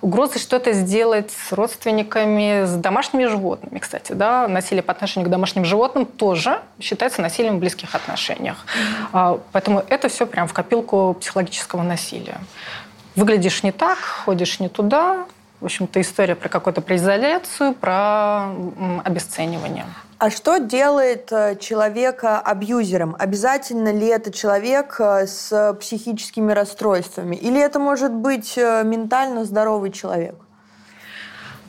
угрозы что-то сделать с родственниками, с домашними животными, кстати, да, насилие по отношению к домашним животным тоже считается насилием в близких отношениях. Mm-hmm. Поэтому это все прям в копилку психологического насилия. Выглядишь не так, ходишь не туда, в общем-то, история про какую-то произоляцию, про обесценивание. А что делает э, человека абьюзером? Обязательно ли это человек э, с психическими расстройствами? Или это может быть э, ментально здоровый человек?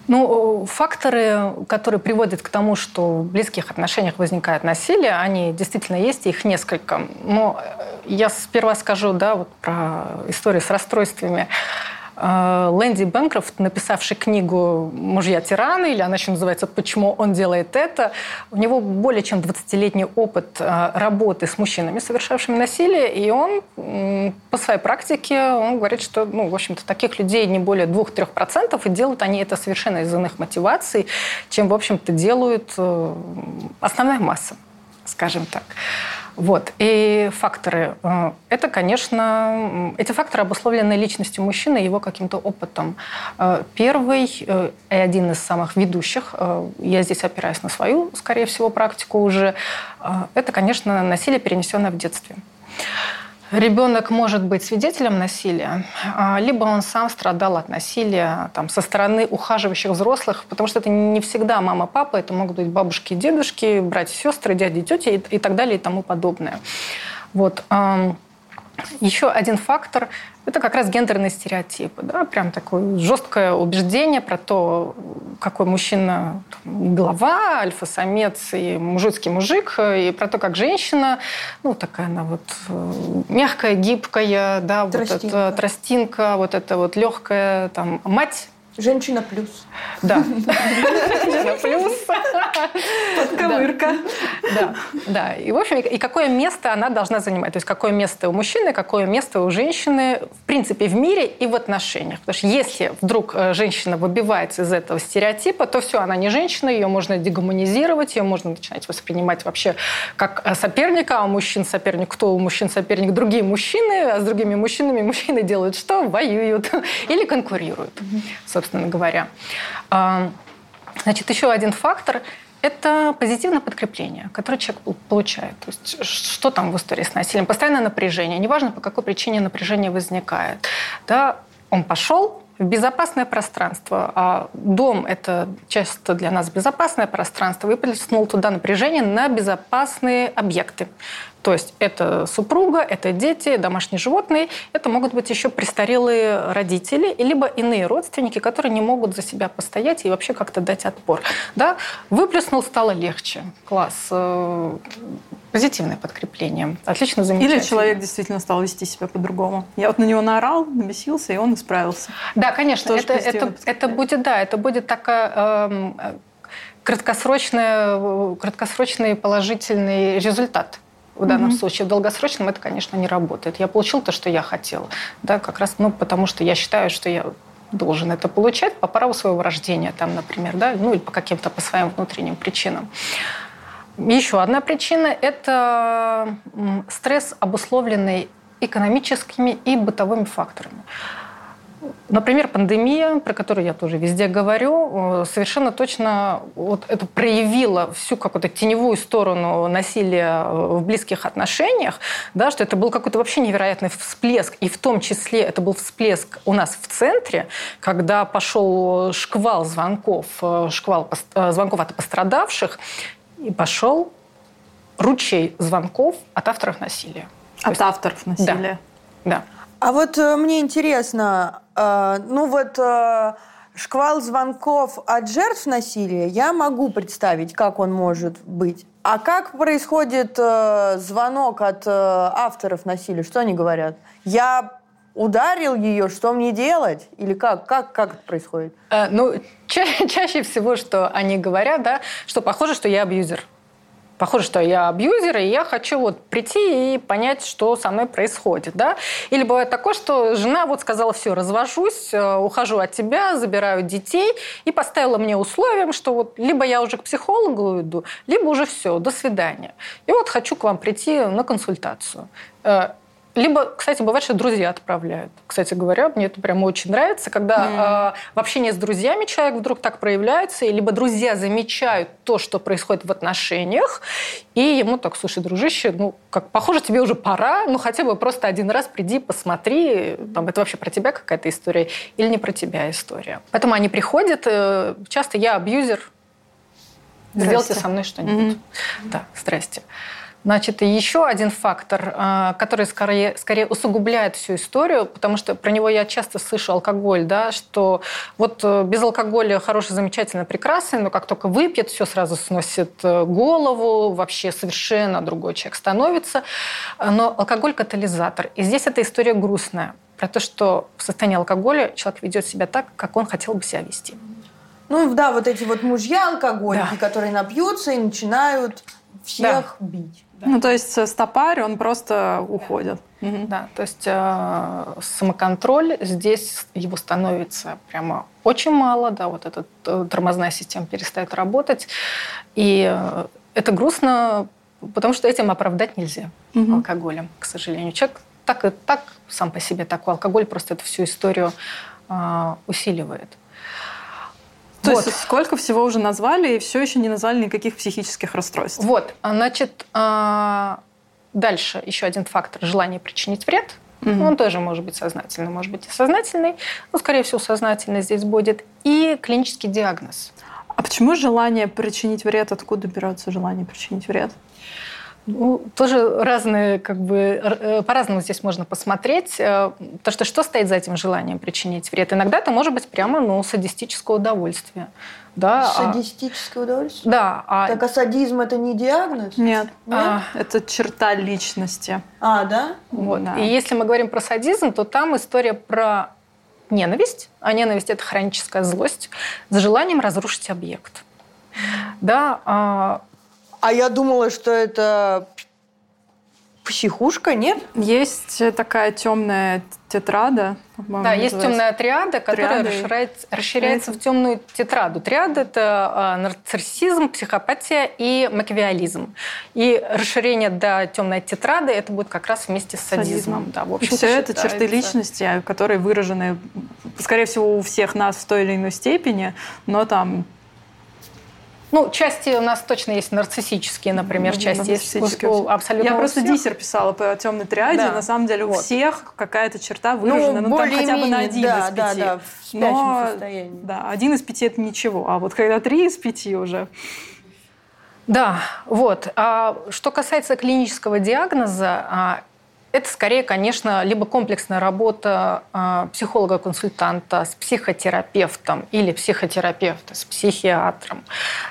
Ну, факторы, которые приводят к тому, что в близких отношениях возникает насилие, они действительно есть, их несколько. Но я сперва скажу да, вот про историю с расстройствами. Э, Лэнди Бэнкрофт, написавший книгу «Мужья тираны», или она еще называется «Почему он делает это», у него более чем 20-летний опыт э, работы с мужчинами, совершавшими насилие, и он по своей практике, он говорит, что, ну, в общем-то, таких людей не более 2-3%, и делают они это совершенно из иных мотиваций, чем, в общем-то, делают э, основная масса, скажем так. Вот. И факторы. Э, это, конечно, эти факторы обусловлены личностью мужчины и его каким-то опытом. Э, первый э, и один из самых ведущих, я здесь опираюсь на свою, скорее всего, практику уже, это, конечно, насилие, перенесенное в детстве. Ребенок может быть свидетелем насилия, а, либо он сам страдал от насилия там, со стороны ухаживающих взрослых, потому что это не всегда мама, папа, это могут быть бабушки, дедушки, братья, сестры, дяди, тети и, так далее и тому подобное. Вот. Еще один фактор – это как раз гендерные стереотипы. Да? Прям такое жесткое убеждение про то, какой мужчина глава, альфа-самец и мужицкий мужик, и про то, как женщина, ну, такая она вот э, мягкая, гибкая, да, тростинка. вот эта тростинка, вот эта вот легкая, там, мать Женщина плюс. Да. Женщина плюс. Подковырка. Да, да. И, в общем, и какое место она должна занимать. То есть, какое место у мужчины, какое место у женщины, в принципе, в мире и в отношениях. Потому что если вдруг э, женщина выбивается из этого стереотипа, то все, она не женщина, ее можно дегуманизировать, ее можно начинать воспринимать вообще как э, соперника, а у мужчин соперник, кто у мужчин соперник? Другие мужчины, а с другими мужчинами мужчины делают что? Воюют <laughs> или конкурируют собственно говоря. Значит, еще один фактор – это позитивное подкрепление, которое человек получает. То есть что там в истории с насилием? Постоянное напряжение. Неважно, по какой причине напряжение возникает. Да, он пошел, в безопасное пространство. А дом – это часто для нас безопасное пространство. Выплеснул туда напряжение на безопасные объекты. То есть это супруга, это дети, домашние животные, это могут быть еще престарелые родители, либо иные родственники, которые не могут за себя постоять и вообще как-то дать отпор. Да? Выплеснул, стало легче. Класс. Э, позитивное подкрепление. Отлично, замечательно. Или человек действительно стал вести себя по-другому. Я вот на него наорал, набесился, и он исправился. Да, конечно. это, это, это будет, да, это будет такая эм, краткосрочный, краткосрочный положительный результат в данном mm-hmm. случае. В долгосрочном это, конечно, не работает. Я получил то, что я хотела. Да, как раз ну, потому, что я считаю, что я должен это получать по праву своего рождения, там, например, да, ну или по каким-то по своим внутренним причинам. Еще одна причина – это стресс, обусловленный экономическими и бытовыми факторами. Например, пандемия, про которую я тоже везде говорю, э, совершенно точно вот это проявила всю какую-то теневую сторону насилия э, в близких отношениях, да, что это был какой-то вообще невероятный всплеск, и в том числе это был всплеск у нас в центре, когда пошел шквал звонков, э, шквал звонков от пострадавших, и пошел ручей звонков от авторов насилия. От есть, авторов насилия? Да. да. А вот мне интересно, ну вот э, шквал звонков от жертв насилия я могу представить, как он может быть. А как происходит э, звонок от э, авторов насилия? Что они говорят? Я ударил ее, что мне делать? Или как? Как, как это происходит? Э, ну, ча- <laughs> чаще всего, что они говорят, да, что похоже, что я абьюзер похоже, что я абьюзер, и я хочу вот прийти и понять, что со мной происходит. Да? Или бывает такое, что жена вот сказала, все, развожусь, э, ухожу от тебя, забираю детей, и поставила мне условием, что вот либо я уже к психологу иду, либо уже все, до свидания. И вот хочу к вам прийти на консультацию. Либо, кстати, бывает, что друзья отправляют. Кстати говоря, мне это прямо очень нравится, когда mm. э, в общении с друзьями человек вдруг так проявляется, и либо друзья замечают то, что происходит в отношениях, и ему так, слушай, дружище, ну, как похоже, тебе уже пора, ну, хотя бы просто один раз приди, посмотри, там, это вообще про тебя какая-то история или не про тебя история. Поэтому они приходят, э, часто я абьюзер, сделайте со мной что-нибудь. Mm-hmm. Да, здрасте. Значит, еще один фактор, а, который скорее, скорее усугубляет всю историю, потому что про него я часто слышу алкоголь, да, что вот э, без алкоголя хороший, замечательно, прекрасный, но как только выпьет, все сразу сносит э, голову, вообще совершенно другой человек становится. Но алкоголь – катализатор. И здесь эта история грустная про то, что в состоянии алкоголя человек ведет себя так, как он хотел бы себя вести. Ну да, вот эти вот мужья алкоголики, да. которые напьются и начинают всех да. бить. Да. Ну, то есть стопарь, он просто уходит. Угу. Да, то есть э, самоконтроль здесь его становится прямо очень мало, да, вот эта э, тормозная система перестает работать, и э, это грустно, потому что этим оправдать нельзя угу. алкоголем, к сожалению. Человек так и так сам по себе такой алкоголь просто эту всю историю э, усиливает. То вот. есть сколько всего уже назвали, и все еще не назвали никаких психических расстройств. Вот, значит, а, дальше еще один фактор – желание причинить вред. Угу. Он тоже может быть сознательный, может быть и сознательный, но, скорее всего, сознательный здесь будет. И клинический диагноз. А почему желание причинить вред? Откуда берется желание причинить вред? Ну, тоже разные, как бы, э, по-разному здесь можно посмотреть. Э, то, что что стоит за этим желанием причинить вред. Иногда это может быть прямо, ну, садистическое удовольствие. Да, а Садистическое удовольствие? Да. А... Так а садизм это не диагноз? Нет. Нет? А, это черта личности. А, да? Вот. Да. И если мы говорим про садизм, то там история про ненависть. А ненависть – это хроническая злость за желанием разрушить объект. Да, а а я думала, что это психушка, нет? Есть такая темная тетрада. Да, есть темная триада, которая расширяется, расширяется в темную тетраду. Триада – это а, нарциссизм, психопатия и макиавиализм. И расширение до темной тетрады – это будет как раз вместе с садизмом. садизмом. Да, в общем, все это черты личности, которые выражены, скорее всего, у всех нас в той или иной степени, но там ну, части у нас точно есть нарциссические, например, ну, части есть абсолютно. Я просто всех. диссер писала по темной триаде. Да. На самом деле у вот. всех какая-то черта выражена. Ну, ну там хотя бы на один да, из пяти. Да, да, в Но, состоянии. Да, один из пяти это ничего. А вот когда три из пяти уже. Да, вот. А что касается клинического диагноза, а, это скорее, конечно, либо комплексная работа э, психолога-консультанта с психотерапевтом или психотерапевта с психиатром.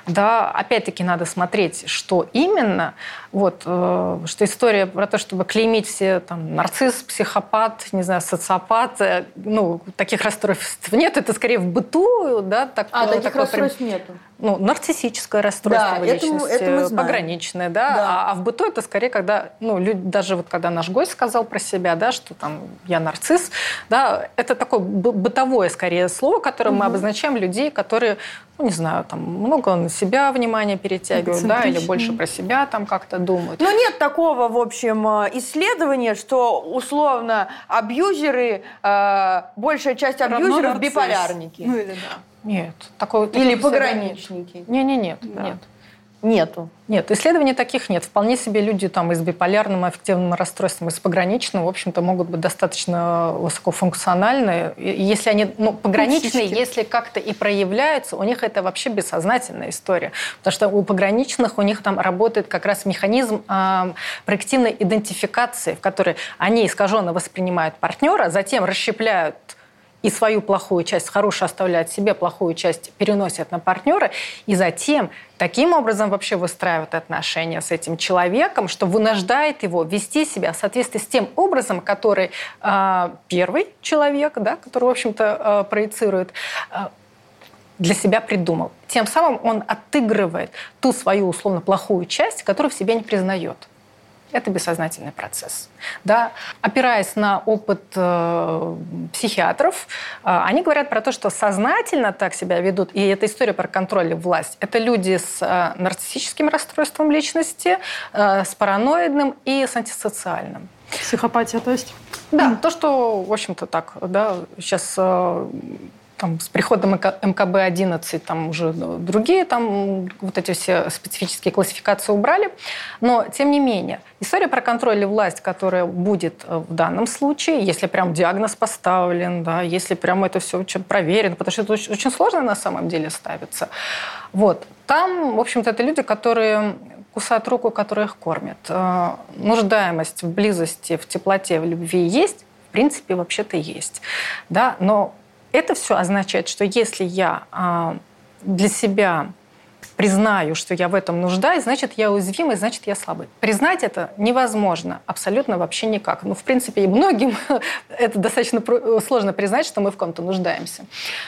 Да, опять-таки надо смотреть, что именно. Вот, э, что история про то, чтобы клеймить все там нарцисс, психопат, не знаю, социопат, э, ну, таких расстройств нет, это скорее в быту, да, так, а, таких такое, расстройств нету ну, нарциссическое расстройство да, личности, это, это пограничное, да, да. А, а в быту это скорее, когда, ну, люди, даже вот когда наш гость сказал про себя, да, что там я нарцисс, да, это такое бытовое скорее слово, которым угу. мы обозначаем людей, которые, ну, не знаю, там много на себя внимания перетягивают, да, или больше про себя там как-то думают. Но нет такого, в общем, э, исследования, что условно абьюзеры, э, большая часть абьюзеров биполярники. Ну или да. Нет. Такого, Или пограничники. Не, не, нет. Да. Нет. Нету. Нет, исследований таких нет. Вполне себе люди там и с биполярным аффективным расстройством, и с пограничным, в общем-то, могут быть достаточно высокофункциональные. Если они ну, пограничные, Психически. если как-то и проявляются, у них это вообще бессознательная история. Потому что у пограничных у них там работает как раз механизм э, проективной идентификации, в которой они искаженно воспринимают партнера, затем расщепляют и свою плохую часть, хорошую оставляют себе, плохую часть переносят на партнера, и затем таким образом вообще выстраивают отношения с этим человеком, что вынуждает его вести себя в соответствии с тем образом, который э, первый человек, да, который, в общем-то, э, проецирует, э, для себя придумал. Тем самым он отыгрывает ту свою условно плохую часть, которую в себе не признает. Это бессознательный процесс. Да? Опираясь на опыт э, психиатров, э, они говорят про то, что сознательно так себя ведут, и это история про контроль и власть. Это люди с э, нарциссическим расстройством личности, э, с параноидным и с антисоциальным. Психопатия, то есть? Да, то, что, в общем-то, так, да, сейчас э, там, с приходом МКБ-11 там уже другие там вот эти все специфические классификации убрали. Но, тем не менее, история про контроль и власть, которая будет э, в данном случае, если прям диагноз поставлен, да, если прям это все очень проверено, потому что это очень, очень сложно на самом деле ставится. Вот. Там, в общем-то, это люди, которые кусают руку, которая их кормит. Э, нуждаемость в близости, в теплоте, в любви есть, в принципе, вообще-то есть. Да? Но это все означает, что если я а, для себя признаю, что я в этом нуждаюсь, значит, я уязвимый, значит, я слабый. Признать это невозможно абсолютно вообще никак. Ну, в принципе, и многим <laughs> это достаточно сложно признать, что мы в ком-то нуждаемся.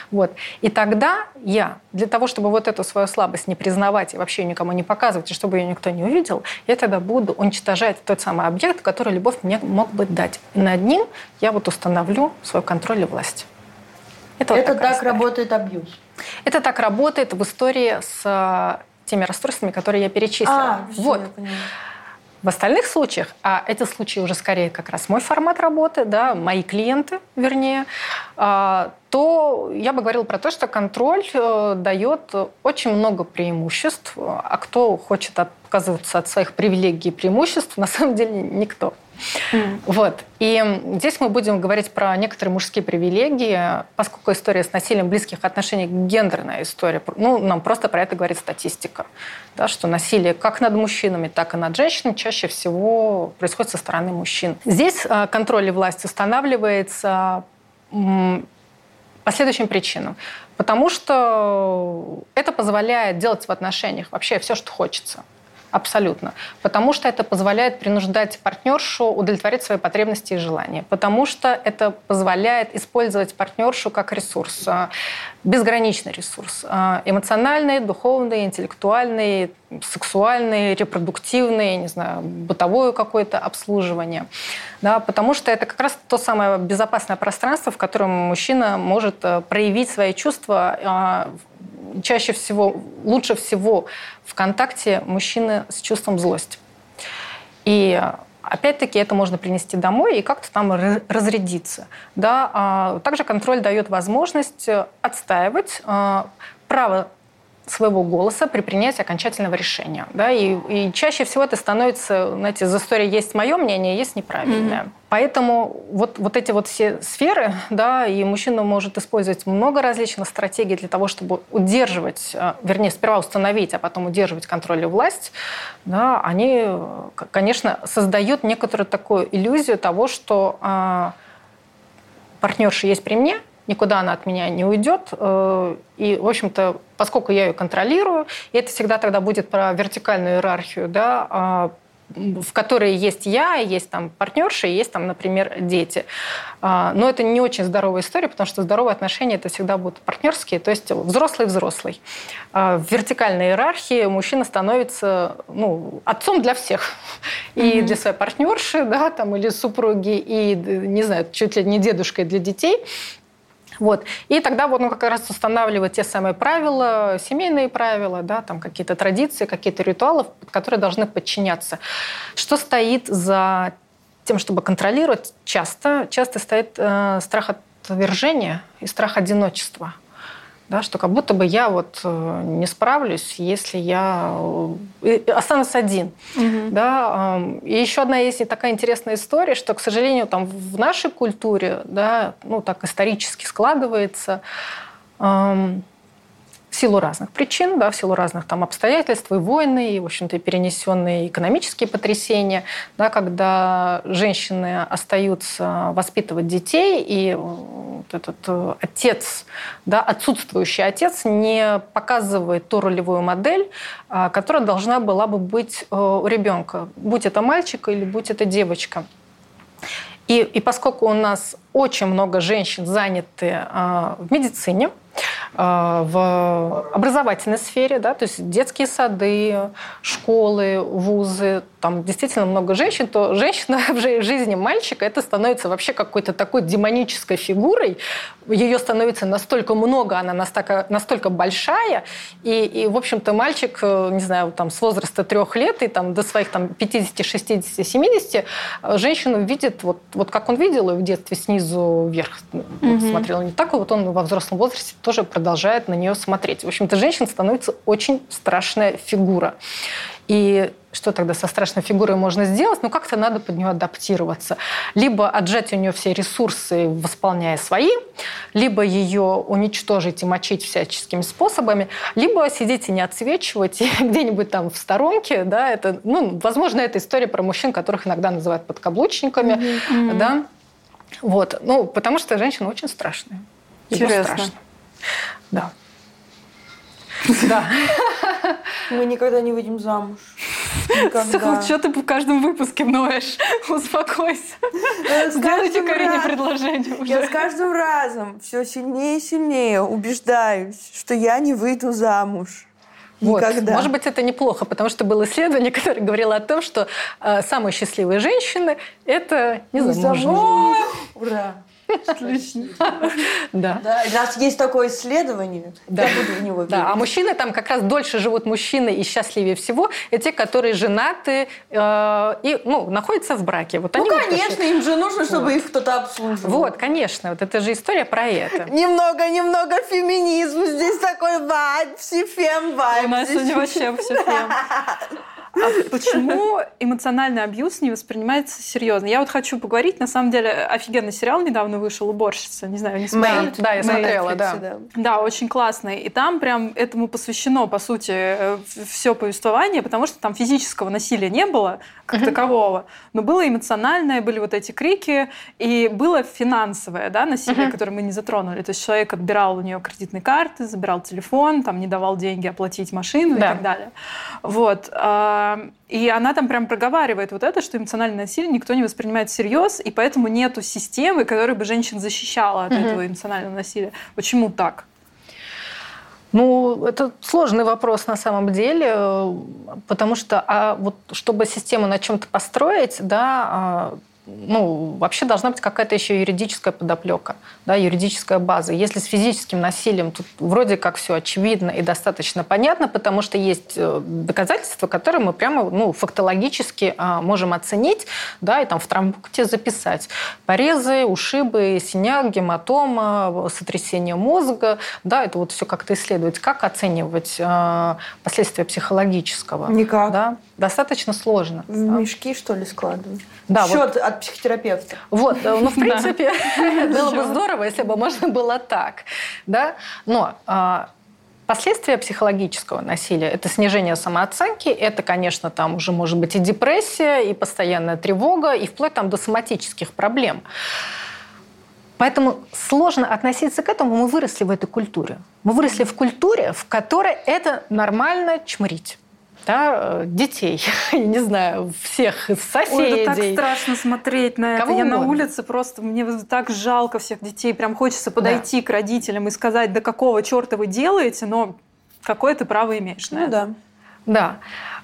Вот. И тогда я, для того, чтобы вот эту свою слабость не признавать и вообще никому не показывать, и чтобы ее никто не увидел, я тогда буду уничтожать тот самый объект, который любовь мне мог бы дать. И над ним я вот установлю свой контроль и власть. Это, это вот так история. работает абьюз? Это так работает в истории с э, теми расстройствами, которые я перечислила. А, вот. Все, в остальных случаях, а эти случаи уже скорее как раз мой формат работы, да, мои клиенты, вернее, а, то я бы говорила про то, что контроль э, дает очень много преимуществ, а кто хочет отказываться от своих привилегий и преимуществ, на самом деле никто. Вот. И здесь мы будем говорить про некоторые мужские привилегии, поскольку история с насилием близких отношениях гендерная история. Ну, нам просто про это говорит статистика. Да, что насилие как над мужчинами, так и над женщинами чаще всего происходит со стороны мужчин. Здесь э, контроль и власть устанавливается по следующим причинам. Потому что это позволяет делать в отношениях вообще все, что хочется. Абсолютно. Потому что это позволяет принуждать партнершу удовлетворить свои потребности и желания. Потому что это позволяет использовать партнершу как ресурс, безграничный ресурс. А, эмоциональный, духовный, интеллектуальный, сексуальный, репродуктивный, не знаю, бытовое какое-то обслуживание. Да, потому что это как раз то самое безопасное пространство, в котором мужчина может э, проявить свои чувства а, чаще всего, лучше всего в контакте мужчины с чувством злости. И Опять-таки это можно принести домой и как-то там разрядиться. Да? А также контроль дает возможность отстаивать а, право своего голоса при принятии окончательного решения. Да? И, и чаще всего это становится, знаете, за истории есть мое мнение, есть неправильное. Mm-hmm. Поэтому вот, вот эти вот все сферы, да, и мужчина может использовать много различных стратегий для того, чтобы удерживать, э, вернее, сперва установить, а потом удерживать контроль и власть, да, они, конечно, создают некоторую такую иллюзию того, что э, партнерша есть при мне – никуда она от меня не уйдет. Э, и, в общем-то, поскольку я ее контролирую, и это всегда тогда будет про вертикальную иерархию, да, а, в которой есть я, есть там партнерши, есть там, например, дети. А, но это не очень здоровая история, потому что здоровые отношения это всегда будут партнерские, то есть взрослый-взрослый. А, в вертикальной иерархии мужчина становится ну, отцом для всех. <laughs> И mm-hmm. для своей партнерши, да, там, или супруги, и, не знаю, чуть ли не дедушкой для детей. Вот. И тогда вот он как раз устанавливает те самые правила, семейные правила, да, там какие-то традиции, какие-то ритуалы, которые должны подчиняться. Что стоит за тем, чтобы контролировать, часто, часто стоит э, страх отвержения и страх одиночества да, что как будто бы я вот э, не справлюсь, если я э, останусь один. Угу. Да. И еще одна есть такая интересная история, что, к сожалению, там в нашей культуре, да, ну так исторически складывается, в силу разных причин, да, в силу разных там обстоятельств, и войны, и, в общем-то, перенесенные экономические потрясения, да, когда женщины остаются воспитывать детей, и вот этот э, отец, да, отсутствующий отец не показывает ту ролевую модель, а, которая должна была бы быть э, у ребенка, будь это мальчик или будь это девочка. И, и поскольку у нас очень много женщин заняты э, в медицине, а, в образовательной сфере, да, то есть детские сады, школы, вузы, там действительно много женщин, то женщина <laughs> в жизни мальчика это становится вообще какой-то такой демонической фигурой. Ее становится настолько много, она настолько, настолько большая, и, и в общем-то, мальчик, э, не знаю, там, с возраста трех лет и там, до своих там, 50, 60, 70 женщину видит вот, вот как он видел ее в детстве снизу вверх mm-hmm. смотрел. Не так, вот он во взрослом возрасте тоже продолжает на нее смотреть. В общем-то, женщина становится очень страшная фигура. И что тогда со страшной фигурой можно сделать? Ну, как-то надо под нее адаптироваться. Либо отжать у нее все ресурсы, восполняя свои, либо ее уничтожить и мочить всяческими способами, либо сидеть и не отсвечивать и <laughs> где-нибудь там в сторонке. Да, это, ну, возможно, это история про мужчин, которых иногда называют подкаблучниками. Mm-hmm. Да? Вот. Ну, потому что женщина очень страшная. Интересно. Страшно. Да. Да. Мы никогда не выйдем замуж. Никогда. Что ты в каждом выпуске ноешь? Успокойся. Сделайте Карине предложение уже. Я с каждым разом все сильнее и сильнее убеждаюсь, что я не выйду замуж. Никогда. Вот. Может быть, это неплохо, потому что было исследование, которое говорило о том, что э, самые счастливые женщины – это незамужние. Ура! <laughs> Отлично. Да. да. У нас есть такое исследование, да. я буду в него Да, а мужчины там как раз дольше живут мужчины и счастливее всего, это те, которые женаты э, и ну, находятся в браке. Вот ну, конечно, им же нужно, чтобы вот. их кто-то обслуживал. Вот, конечно, вот это же история про это. Немного-немного феминизм, здесь такой вайб, фем вайб. У нас сегодня вообще все фем. <laughs> А почему эмоциональный абьюз не воспринимается серьезно? Я вот хочу поговорить, на самом деле, офигенный сериал недавно вышел «Уборщица». Не знаю, не смотрели? Да, я смотрела, да. Да, очень классный. И там прям этому посвящено, по сути, э, все повествование, потому что там физического насилия не было как угу. такового, но было эмоциональное, были вот эти крики, и было финансовое да, насилие, угу. которое мы не затронули. То есть человек отбирал у нее кредитные карты, забирал телефон, там не давал деньги оплатить машину да. и так далее. Вот. И она там прям проговаривает вот это, что эмоциональное насилие никто не воспринимает всерьез, и поэтому нету системы, которая бы женщин защищала от mm-hmm. этого эмоционального насилия. Почему так? Ну, это сложный вопрос на самом деле, потому что а вот чтобы систему на чем-то построить, да, а, ну, вообще должна быть какая-то еще юридическая подоплека, да, юридическая база. Если с физическим насилием тут вроде как все очевидно и достаточно понятно, потому что есть э, доказательства, которые мы прямо ну, фактологически а, можем оценить, да, и там в травмпункте записать. Порезы, ушибы, синяк, гематома, сотрясение мозга, да, это вот все как-то исследовать. Как оценивать а, последствия психологического? Никак. Да? Достаточно сложно. В мешки, что ли, складывать? Да, Счет вот. от психотерапевта. Вот, ну, в <laughs> принципе, <laughs> было бы здорово, если бы можно было так. Да? Но а, Последствия психологического насилия – это снижение самооценки, это, конечно, там уже может быть и депрессия, и постоянная тревога, и вплоть там до соматических проблем. Поэтому сложно относиться к этому. Мы выросли в этой культуре. Мы выросли в культуре, в которой это нормально чморить да, э, детей, <laughs> я не знаю, всех соседей. Ой, это так страшно смотреть на это. Кого я угодно. на улице просто, мне так жалко всех детей. Прям хочется подойти да. к родителям и сказать, да какого черта вы делаете, но какое ты право имеешь на ну, это. Да. Да.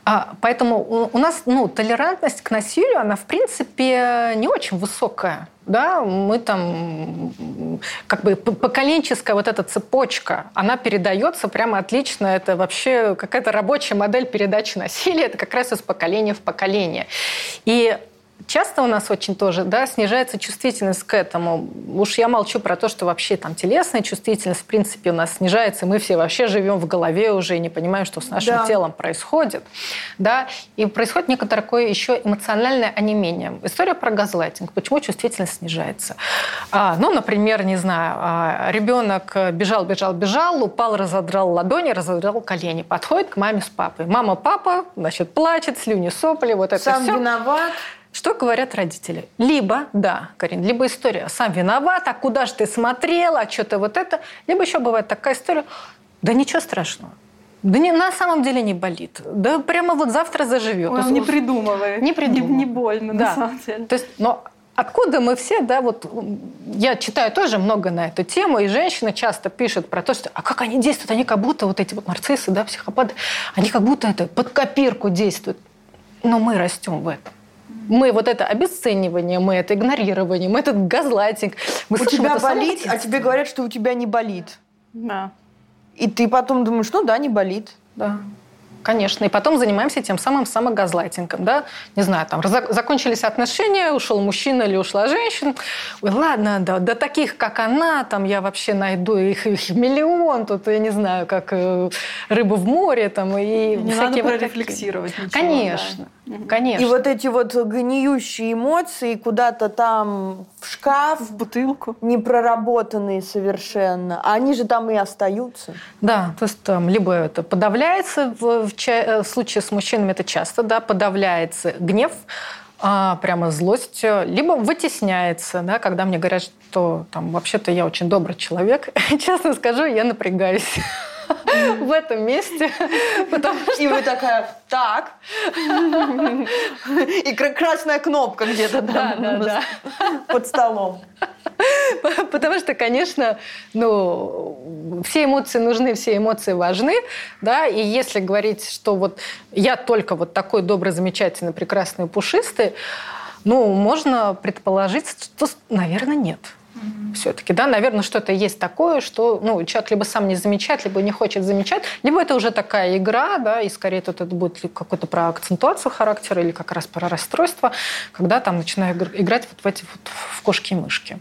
А, поэтому у нас ну, толерантность к насилию, она в принципе не очень высокая. Да, мы там как бы поколенческая вот эта цепочка, она передается прямо отлично. Это вообще какая-то рабочая модель передачи насилия. Это как раз из поколения в поколение. И часто у нас очень тоже да, снижается чувствительность к этому. Уж я молчу про то, что вообще там телесная чувствительность в принципе у нас снижается, мы все вообще живем в голове уже и не понимаем, что с нашим да. телом происходит. Да? И происходит некоторое такое еще эмоциональное онемение. История про газлайтинг. Почему чувствительность снижается? А, ну, например, не знаю, а, ребенок бежал, бежал, бежал, упал, разодрал ладони, разодрал колени. Подходит к маме с папой. Мама, папа, значит, плачет, слюни, сопли, вот это Сам все. виноват. Что говорят родители? Либо, да, Карин, либо история «сам виноват», «а куда же ты смотрела», «а что-то вот это». Либо еще бывает такая история «да ничего страшного». Да не, на самом деле не болит. Да прямо вот завтра заживет. Он не придумывает. Не придумывает. Не, не больно, да. на самом деле. То есть, но откуда мы все, да, вот я читаю тоже много на эту тему, и женщины часто пишут про то, что а как они действуют, они как будто вот эти вот нарциссы, да, психопаты, они как будто это под копирку действуют. Но мы растем в этом. Мы вот это обесценивание, мы это игнорирование, мы этот газлайтинг. Мы у тебя болит, а тебе говорят, что у тебя не болит. Да. И ты потом думаешь, ну да, не болит. Да. Конечно. И потом занимаемся тем самым самогазлайтингом. Да? Не знаю, там закончились отношения, ушел мужчина или ушла женщина. Ой, ладно, да, да таких, как она, там я вообще найду их, их миллион. Тут, я не знаю, как э, рыбу в море. Там, и не всякие надо вот прорефлексировать ничего. Конечно. Да. Конечно. И вот эти вот гниющие эмоции куда-то там в шкаф. В бутылку. Не проработанные совершенно. А они же там и остаются. Да, то есть там либо это подавляется в в, э, в случае с мужчинами это часто, да, подавляется гнев, а, прямо злость, либо вытесняется, да, когда мне говорят, что там вообще-то я очень добрый человек, <laughs> честно скажу, я напрягаюсь <laughs> в этом месте, <laughs> потому что... И вы такая, так. <laughs> И красная кнопка где-то да, да, да. под столом. Потому что, конечно, ну, все эмоции нужны, все эмоции важны, да, и если говорить, что вот я только вот такой добрый, замечательный, прекрасный, пушистый, ну, можно предположить, что, наверное, нет mm-hmm. все-таки. Да, наверное, что-то есть такое, что ну, человек либо сам не замечает, либо не хочет замечать, либо это уже такая игра, да, и скорее тут это будет какой-то про акцентуацию характера или как раз про расстройство, когда там начинаю играть вот в эти вот в кошки-мышки.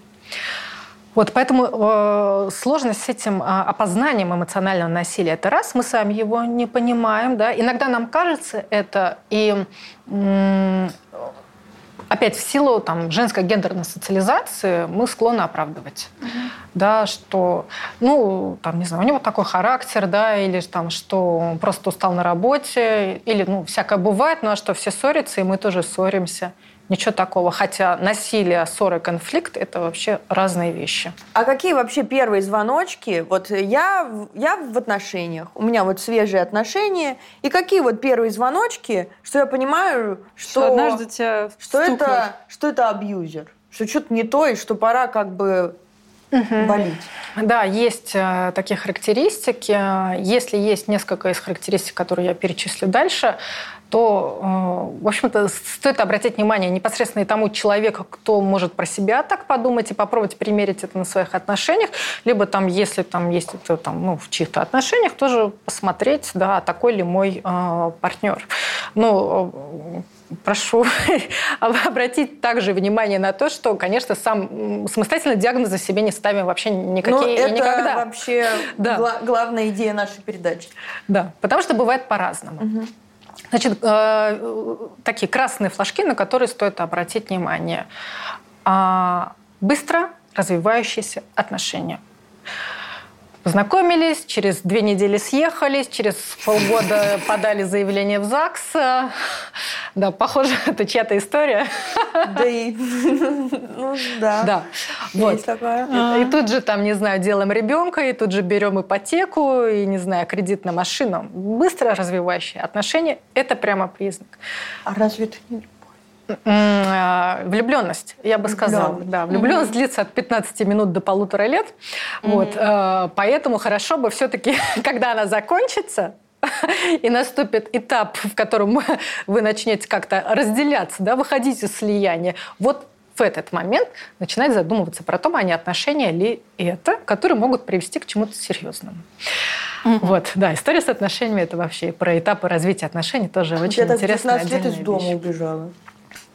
Вот поэтому э, сложность с этим э, опознанием эмоционального насилия это раз, мы сами его не понимаем, да. Иногда нам кажется это и опять в силу там, женской гендерной социализации мы склонны оправдывать. Угу. Да, что, ну, там, не знаю, у него такой характер, да, или там, что он просто устал на работе, или, ну, всякое бывает, ну, а что все ссорятся, и мы тоже ссоримся. Ничего такого. Хотя насилие, ссоры, конфликт – это вообще разные вещи. А какие вообще первые звоночки? Вот я, я в отношениях, у меня вот свежие отношения. И какие вот первые звоночки, что я понимаю, что, что однажды тебя что это, что это абьюзер? Что что-то не то, и что пора как бы болеть? Да, есть э, такие характеристики. Если есть несколько из характеристик, которые я перечислю дальше, то, э, в общем-то, стоит обратить внимание непосредственно и тому человеку, кто может про себя так подумать и попробовать примерить это на своих отношениях, либо там, если там есть это там, ну, в чьих-то отношениях, тоже посмотреть, да, такой ли мой э, партнер. Ну, э, прошу <laughs> обратить также внимание на то, что, конечно, сам самостоятельно диагнозы себе не ставим вообще никакие ну, это никогда. вообще да. гла- главная идея нашей передачи. Да, потому что бывает по-разному. Угу. Значит, э, такие красные флажки, на которые стоит обратить внимание. А, быстро развивающиеся отношения. Познакомились, через две недели съехались, через полгода <laughs> подали заявление в ЗАГС. Да, похоже, <laughs> это чья-то история. Да и... <laughs> Ну, да. Да. Вот. И, и тут же, там, не знаю, делаем ребенка, и тут же берем ипотеку, и, не знаю, кредит на машину. Быстро развивающие отношения – это прямо признак. А разве это не Влюбленность, я бы сказала. Да, влюбленность угу. длится от 15 минут до полутора лет. Угу. Вот, э, поэтому хорошо бы все-таки, <laughs> когда она закончится, <laughs> и наступит этап, в котором <laughs> вы начнете как-то разделяться, да, выходить из слияния. Вот в этот момент начинать задумываться про то, а не отношения ли это, которые могут привести к чему-то серьезному. Угу. Вот, да, история с отношениями это вообще про этапы развития отношений тоже очень интересная. Я так 15 лет из дома убежала.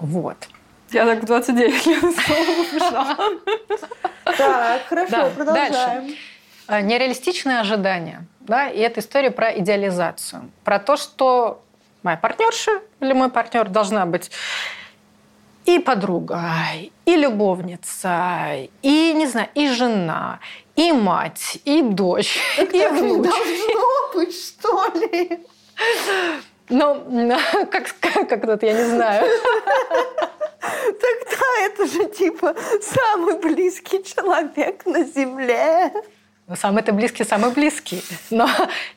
Вот. Я так 29 лет убежала. Так, хорошо, продолжаем. Э, нереалистичные ожидания. Да, и это история про идеализацию. Про то, что моя партнерша или мой партнер должна быть и подруга, и любовница, и, не знаю, и жена, и мать, и дочь, так и внук. должно быть, что ли? Ну, <laughs> как, как тут, я не знаю. Тогда это же типа самый близкий человек на Земле. Самый-то близкий, самый близкий. Но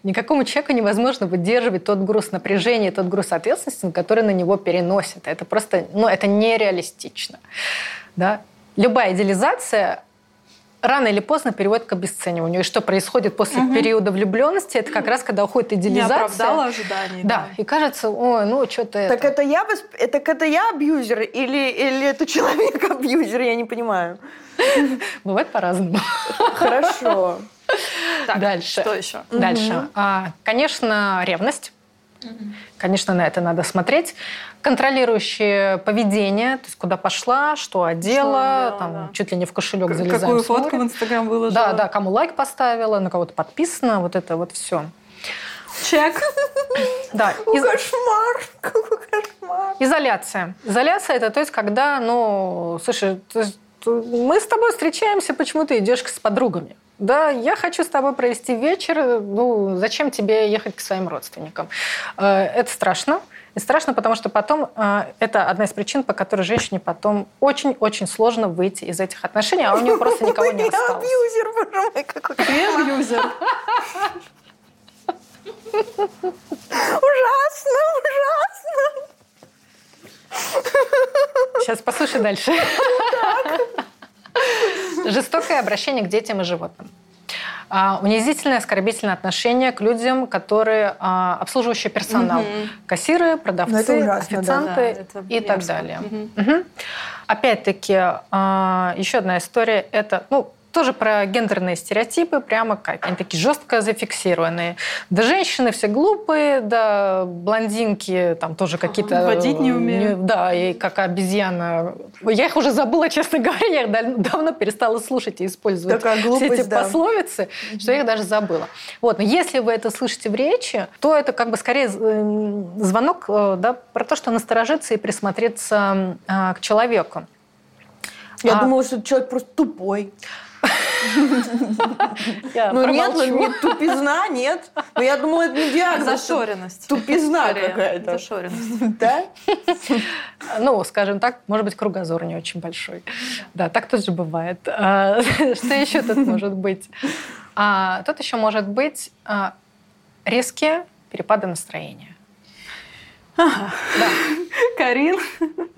никакому человеку невозможно выдерживать тот груз напряжения, тот груз ответственности, который на него переносит. Это просто, ну, это нереалистично. Да? Любая идеализация рано или поздно приводит к обесцениванию. И что происходит после угу. периода влюбленности, это как раз когда уходит идеализация. Не оправдала ожиданий. Да. да. И кажется, ой, ну что-то Так это, это я, восп... так это я абьюзер или, или это человек <laughs> абьюзер, я не понимаю. <laughs> Бывает по-разному. Хорошо. <laughs> Так, Дальше. Что еще? Дальше. А, конечно, ревность. Конечно, на это надо смотреть. Контролирующее поведение, то есть куда пошла, что одела, что там, да. чуть ли не в кошелек залезаем. Какую фотку в Инстаграм выложила. Да, да, кому лайк поставила, на кого-то подписано, вот это вот все. Чек. <laughs> Да. Из... Кошмар. <laughs> Какой кошмар. Изоляция. Изоляция это то есть, когда, ну, слушай, мы с тобой встречаемся, почему ты идешь с подругами? Да, я хочу с тобой провести вечер. Ну, зачем тебе ехать к своим родственникам? Э, это страшно. И страшно, потому что потом э, это одна из причин, по которой женщине потом очень-очень сложно выйти из этих отношений, а у нее <laughs> просто никого не осталось. абьюзер, боже мой, какой ты абьюзер. Ужасно, ужасно. Сейчас послушай дальше. Жестокое обращение к детям и животным. А, унизительное, оскорбительное отношение к людям, которые а, обслуживающий персонал. Угу. Кассиры, продавцы, ужасно, официанты да, да, и так далее. Угу. Угу. Опять-таки, а, еще одна история – это ну, тоже про гендерные стереотипы, прямо как они такие жестко зафиксированные. Да женщины все глупые, да блондинки там тоже какие-то... <laughs> Водить не умеют. Да, и как обезьяна. Я их уже забыла, <laughs> честно говоря, я их давно перестала слушать и использовать Такая глупость, все эти да. пословицы, что я их даже забыла. Вот, но если вы это слышите в речи, то это как бы скорее звонок э, да, про то, что насторожиться и присмотреться э, к человеку. Я а... думала, что человек просто тупой. Ну нет, ну, не тупизна, нет. Но я думала, это не диагноз. Зашоренность. Тупизна какая-то. Зашоренность. Да? Ну, скажем так, может быть, кругозор не очень большой. Да, так тоже бывает. А, <laughs> что еще тут может быть? А, тут еще может быть а, резкие перепады настроения. Ага. Да. Карин.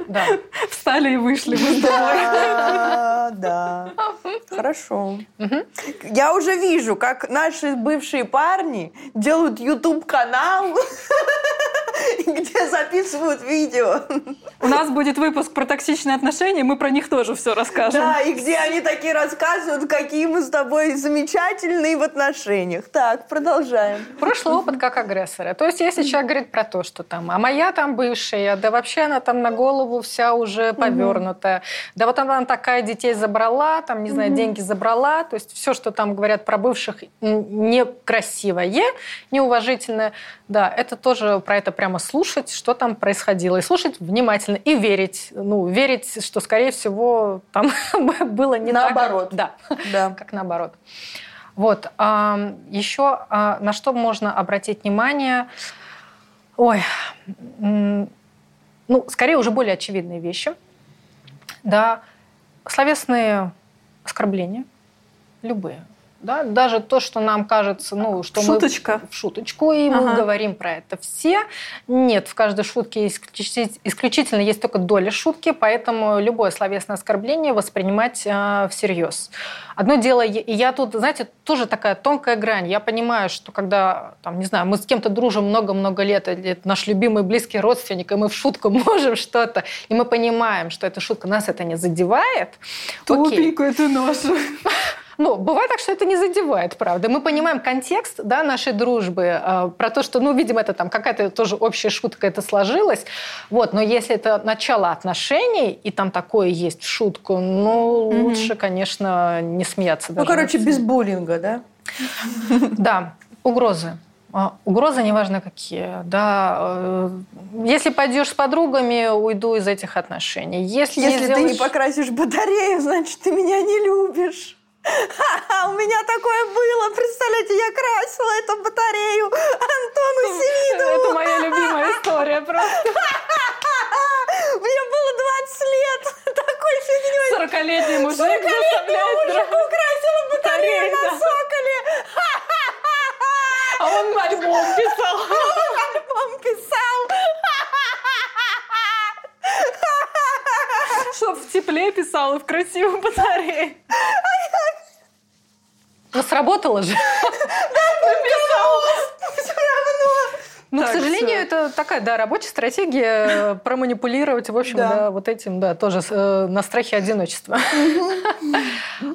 Да. Встали и вышли мы с Да, да. Хорошо. Я уже вижу, как наши бывшие парни делают YouTube-канал, <laughs> где записывают видео. У нас будет выпуск про токсичные отношения, мы про них тоже все расскажем. Да, и где они такие рассказывают, какие мы с тобой замечательные в отношениях. Так, продолжаем. Прошлый опыт как агрессора. То есть если человек говорит про то, что там, а моя там бывшая, да вообще она там на голову вся уже повернутая, да вот она такая детей забрала, там, не знаю, деньги забрала, то есть все, что там говорят про бывших некрасивое, неуважительное, да, это тоже про это прямо слушать, что там происходило, и слушать внимательно, и верить, ну, верить, что, скорее всего, там <laughs> было не наоборот. так. Да, да. <laughs> как наоборот. Вот. Еще а, на что можно обратить внимание? Ой, ну, скорее уже более очевидные вещи. Да, словесные оскорбления, любые. Да? Даже то, что нам кажется, ну, что Шуточка. мы в шуточку, и ага. мы говорим про это все. Нет, в каждой шутке исключительно есть только доля шутки, поэтому любое словесное оскорбление воспринимать э, всерьез. Одно дело, и я тут, знаете, тоже такая тонкая грань. Я понимаю, что когда, там, не знаю, мы с кем-то дружим много-много лет, это наш любимый близкий родственник, и мы в шутку <laughs> можем что-то, и мы понимаем, что эта шутка нас это не задевает. Тупенькую ты нашу. <laughs> Ну, бывает так, что это не задевает, правда. Мы понимаем контекст да, нашей дружбы, э, про то, что, ну, видимо, это там какая-то тоже общая шутка это сложилась. Вот, но если это начало отношений, и там такое есть в шутку, ну, mm-hmm. лучше, конечно, не смеяться. Ну, короче, без буллинга, да? Да, угрозы. А, угрозы, неважно какие, да. Э, если пойдешь с подругами, уйду из этих отношений. Если, Если сделаешь... ты не покрасишь батарею, значит, ты меня не любишь. У меня такое было. Представляете, я красила эту батарею Антону Семидову. Это моя любимая история просто. Мне было 20 лет. Такой фигней. 40-летний мужик 40-летний мужик украсил батарею на соколе. А он альбом писал. Он альбом писал. Чтоб в тепле писал и в красивой батарее. Ну, сработало же. Да, написала. Все равно. Но, так, к сожалению, это такая, да, рабочая стратегия проманипулировать, в общем, да. да, вот этим, да, тоже э, на страхе одиночества.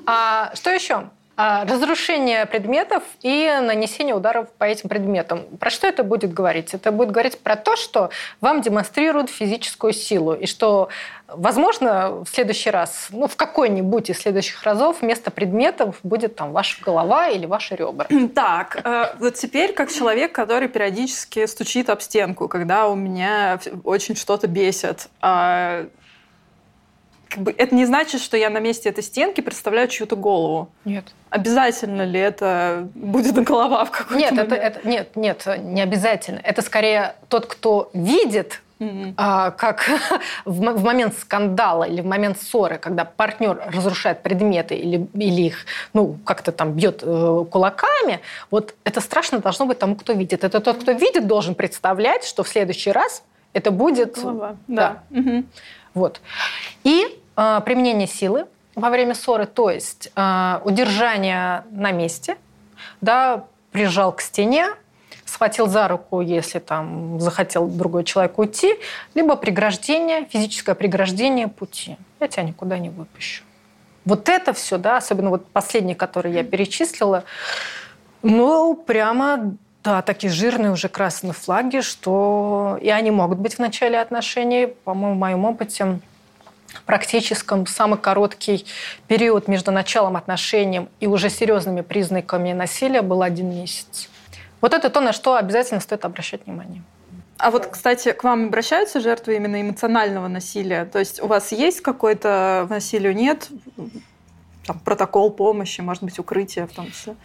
А что еще? А, разрушение предметов и нанесение ударов по этим предметам. Про что это будет говорить? Это будет говорить про то, что вам демонстрируют физическую силу, и что, возможно, в следующий раз, ну, в какой-нибудь из следующих разов вместо предметов будет там ваша голова или ваши ребра. Так, э, вот теперь как человек, который периодически стучит об стенку, когда у меня очень что-то бесит, а, как бы это не значит, что я на месте этой стенки представляю чью-то голову. Нет. Обязательно ли это будет голова в какой-то нет, момент? Это, это, нет, нет, не обязательно. Это скорее тот, кто видит Mm-hmm. А, как <laughs> в, в момент скандала или в момент ссоры, когда партнер разрушает предметы или, или их ну, как-то там бьет э, кулаками, вот это страшно должно быть тому, кто видит. Это тот, кто видит, должен представлять, что в следующий раз это будет... Голова. Да. да. Mm-hmm. Вот. И применение силы во время ссоры, то есть э, удержание на месте, да, прижал к стене, схватил за руку, если там захотел другой человек уйти, либо преграждение, физическое преграждение пути. Я тебя никуда не выпущу. Вот это все, да, особенно вот последний, который я перечислила, ну, прямо, да, такие жирные уже красные флаги, что и они могут быть в начале отношений, по-моему, в моем опыте, практическом самый короткий период между началом отношений и уже серьезными признаками насилия был один месяц. Вот это то, на что обязательно стоит обращать внимание. А вот, кстати, к вам обращаются жертвы именно эмоционального насилия? То есть у вас есть какой-то насилию нет? Там, протокол помощи, может быть, укрытие в том числе?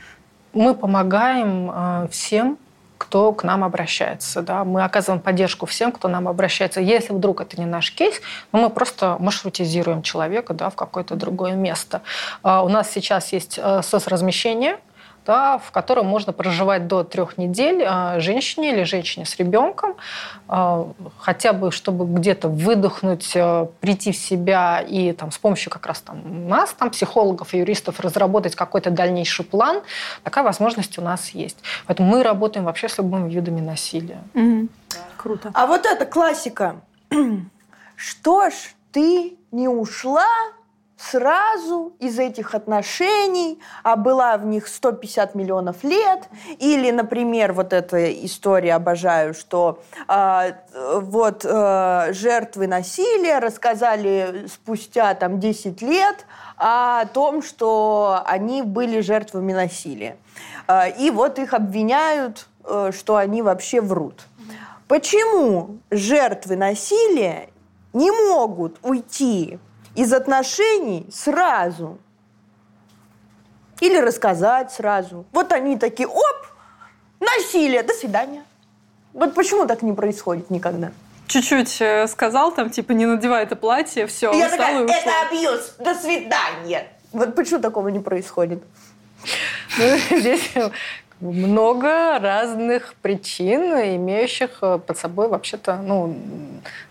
Мы помогаем э, всем, кто к нам обращается. Да? Мы оказываем поддержку всем, кто нам обращается. Если вдруг это не наш кейс, ну, мы просто маршрутизируем человека да, в какое-то другое место. А у нас сейчас есть э, соцразмещение, да, в котором можно проживать до трех недель а, женщине или женщине с ребенком, а, хотя бы чтобы где-то выдохнуть, а, прийти в себя и там, с помощью как раз там, нас, там, психологов и юристов, разработать какой-то дальнейший план. Такая возможность у нас есть. Поэтому мы работаем вообще с любыми видами насилия. Угу. Круто. А вот это классика. <clears throat> Что ж ты не ушла сразу из этих отношений, а была в них 150 миллионов лет, или, например, вот эта история, обожаю, что э, вот э, жертвы насилия рассказали спустя там 10 лет о том, что они были жертвами насилия. Э, и вот их обвиняют, э, что они вообще врут. Почему жертвы насилия не могут уйти из отношений сразу. Или рассказать сразу. Вот они такие, оп, насилие, до свидания. Вот почему так не происходит никогда? Чуть-чуть э, сказал, там, типа, не надевай это платье, все, Я такая, это абьюз, до свидания. Вот почему такого не происходит? Ну, <laughs> здесь много разных причин, имеющих э, под собой вообще-то ну,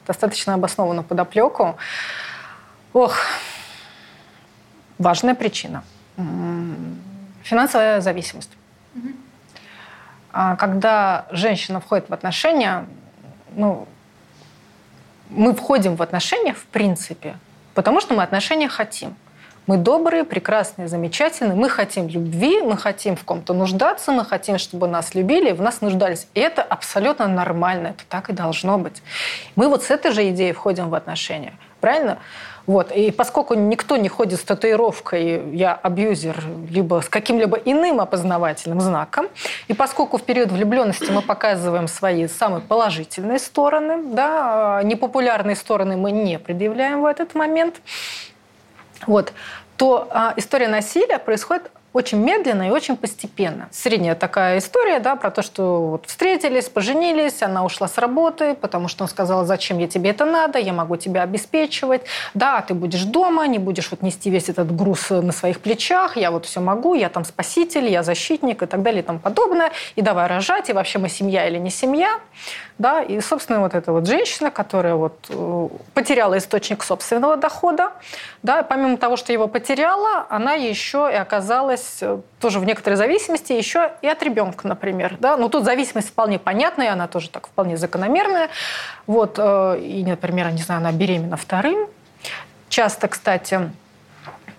достаточно обоснованную подоплеку. Ох, важная причина. Финансовая зависимость. А когда женщина входит в отношения, ну, мы входим в отношения в принципе, потому что мы отношения хотим. Мы добрые, прекрасные, замечательные. Мы хотим любви, мы хотим в ком-то нуждаться, мы хотим, чтобы нас любили в нас нуждались. И это абсолютно нормально, это так и должно быть. Мы вот с этой же идеей входим в отношения. Правильно? Вот. И поскольку никто не ходит с татуировкой «я абьюзер», либо с каким-либо иным опознавательным знаком, и поскольку в период влюбленности мы показываем свои самые положительные стороны, да, непопулярные стороны мы не предъявляем в этот момент, вот, то а, история насилия происходит очень медленно и очень постепенно. Средняя такая история, да, про то, что вот встретились, поженились, она ушла с работы, потому что он сказал, зачем я тебе это надо, я могу тебя обеспечивать, да, ты будешь дома, не будешь вот нести весь этот груз на своих плечах, я вот все могу, я там спаситель, я защитник и так далее и тому подобное, и давай рожать, и вообще мы семья или не семья, да, и, собственно, вот эта вот женщина, которая вот э, потеряла источник собственного дохода, да, помимо того, что его потеряла, она еще и оказалась э, тоже в некоторой зависимости еще и от ребенка, например, да, ну тут зависимость вполне понятная, она тоже так вполне закономерная, вот, э, и, например, не знаю, она беременна вторым, часто, кстати,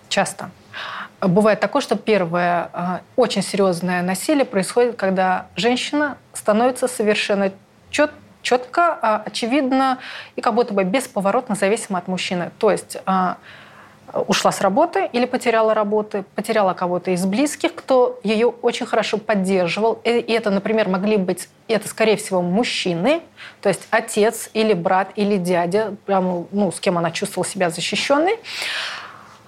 часто Бывает такое, что первое очень серьезное насилие происходит, когда женщина становится совершенно чет, четко, а, очевидно и как будто бы бесповоротно зависимо от мужчины. То есть а, ушла с работы или потеряла работы, потеряла кого-то из близких, кто ее очень хорошо поддерживал. И это, например, могли быть, это, скорее всего, мужчины, то есть отец или брат или дядя, прямо, ну, с кем она чувствовала себя защищенной.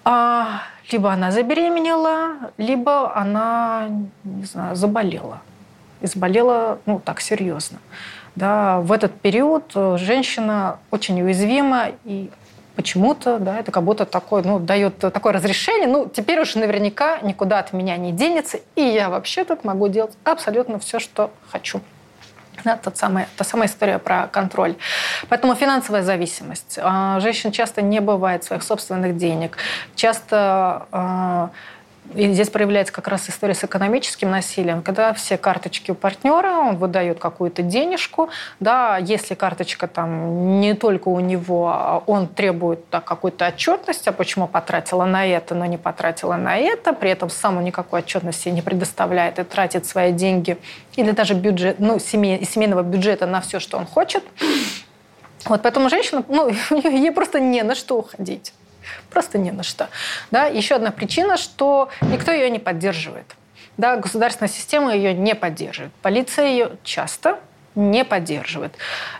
А, либо она забеременела, либо она, не знаю, заболела. И заболела, ну, так, серьезно. Да, в этот период э, женщина очень уязвима и почему-то, да, это как будто такое, ну, дает такое разрешение, ну, теперь уж наверняка никуда от меня не денется, и я вообще тут могу делать абсолютно все, что хочу. Да, та, самая, та самая история про контроль. Поэтому финансовая зависимость. А, женщин часто не бывает своих собственных денег. Часто а, и здесь проявляется как раз история с экономическим насилием, когда все карточки у партнера, он выдает какую-то денежку, да, если карточка там не только у него, а он требует да, какую-то отчетность, а почему потратила на это, но не потратила на это, при этом сам он никакой отчетности не предоставляет и тратит свои деньги или даже бюджет, ну, семей, семейного бюджета на все, что он хочет. Вот поэтому женщина, ну, <laughs> ей просто не на что уходить. Просто не на что. Да? Еще одна причина, что никто ее не поддерживает. Да, государственная система ее не поддерживает. Полиция ее часто не поддерживают.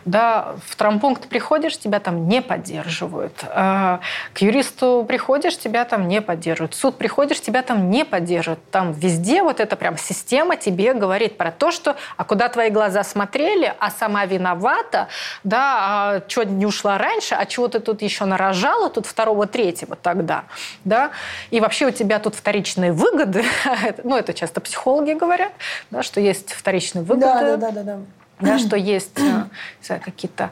Да, в травмпункт приходишь, тебя там не поддерживают. А, к юристу приходишь, тебя там не поддерживают. В суд приходишь, тебя там не поддерживают. Там везде вот эта прям система тебе говорит про то, что а куда твои глаза смотрели, а сама виновата, да, а что не ушла раньше, а чего ты тут еще нарожала, тут второго, третьего тогда, да, и вообще у тебя тут вторичные выгоды, <laughs> ну, это часто психологи говорят, да, что есть вторичные выгоды. Да, да, да да, что есть э, какие-то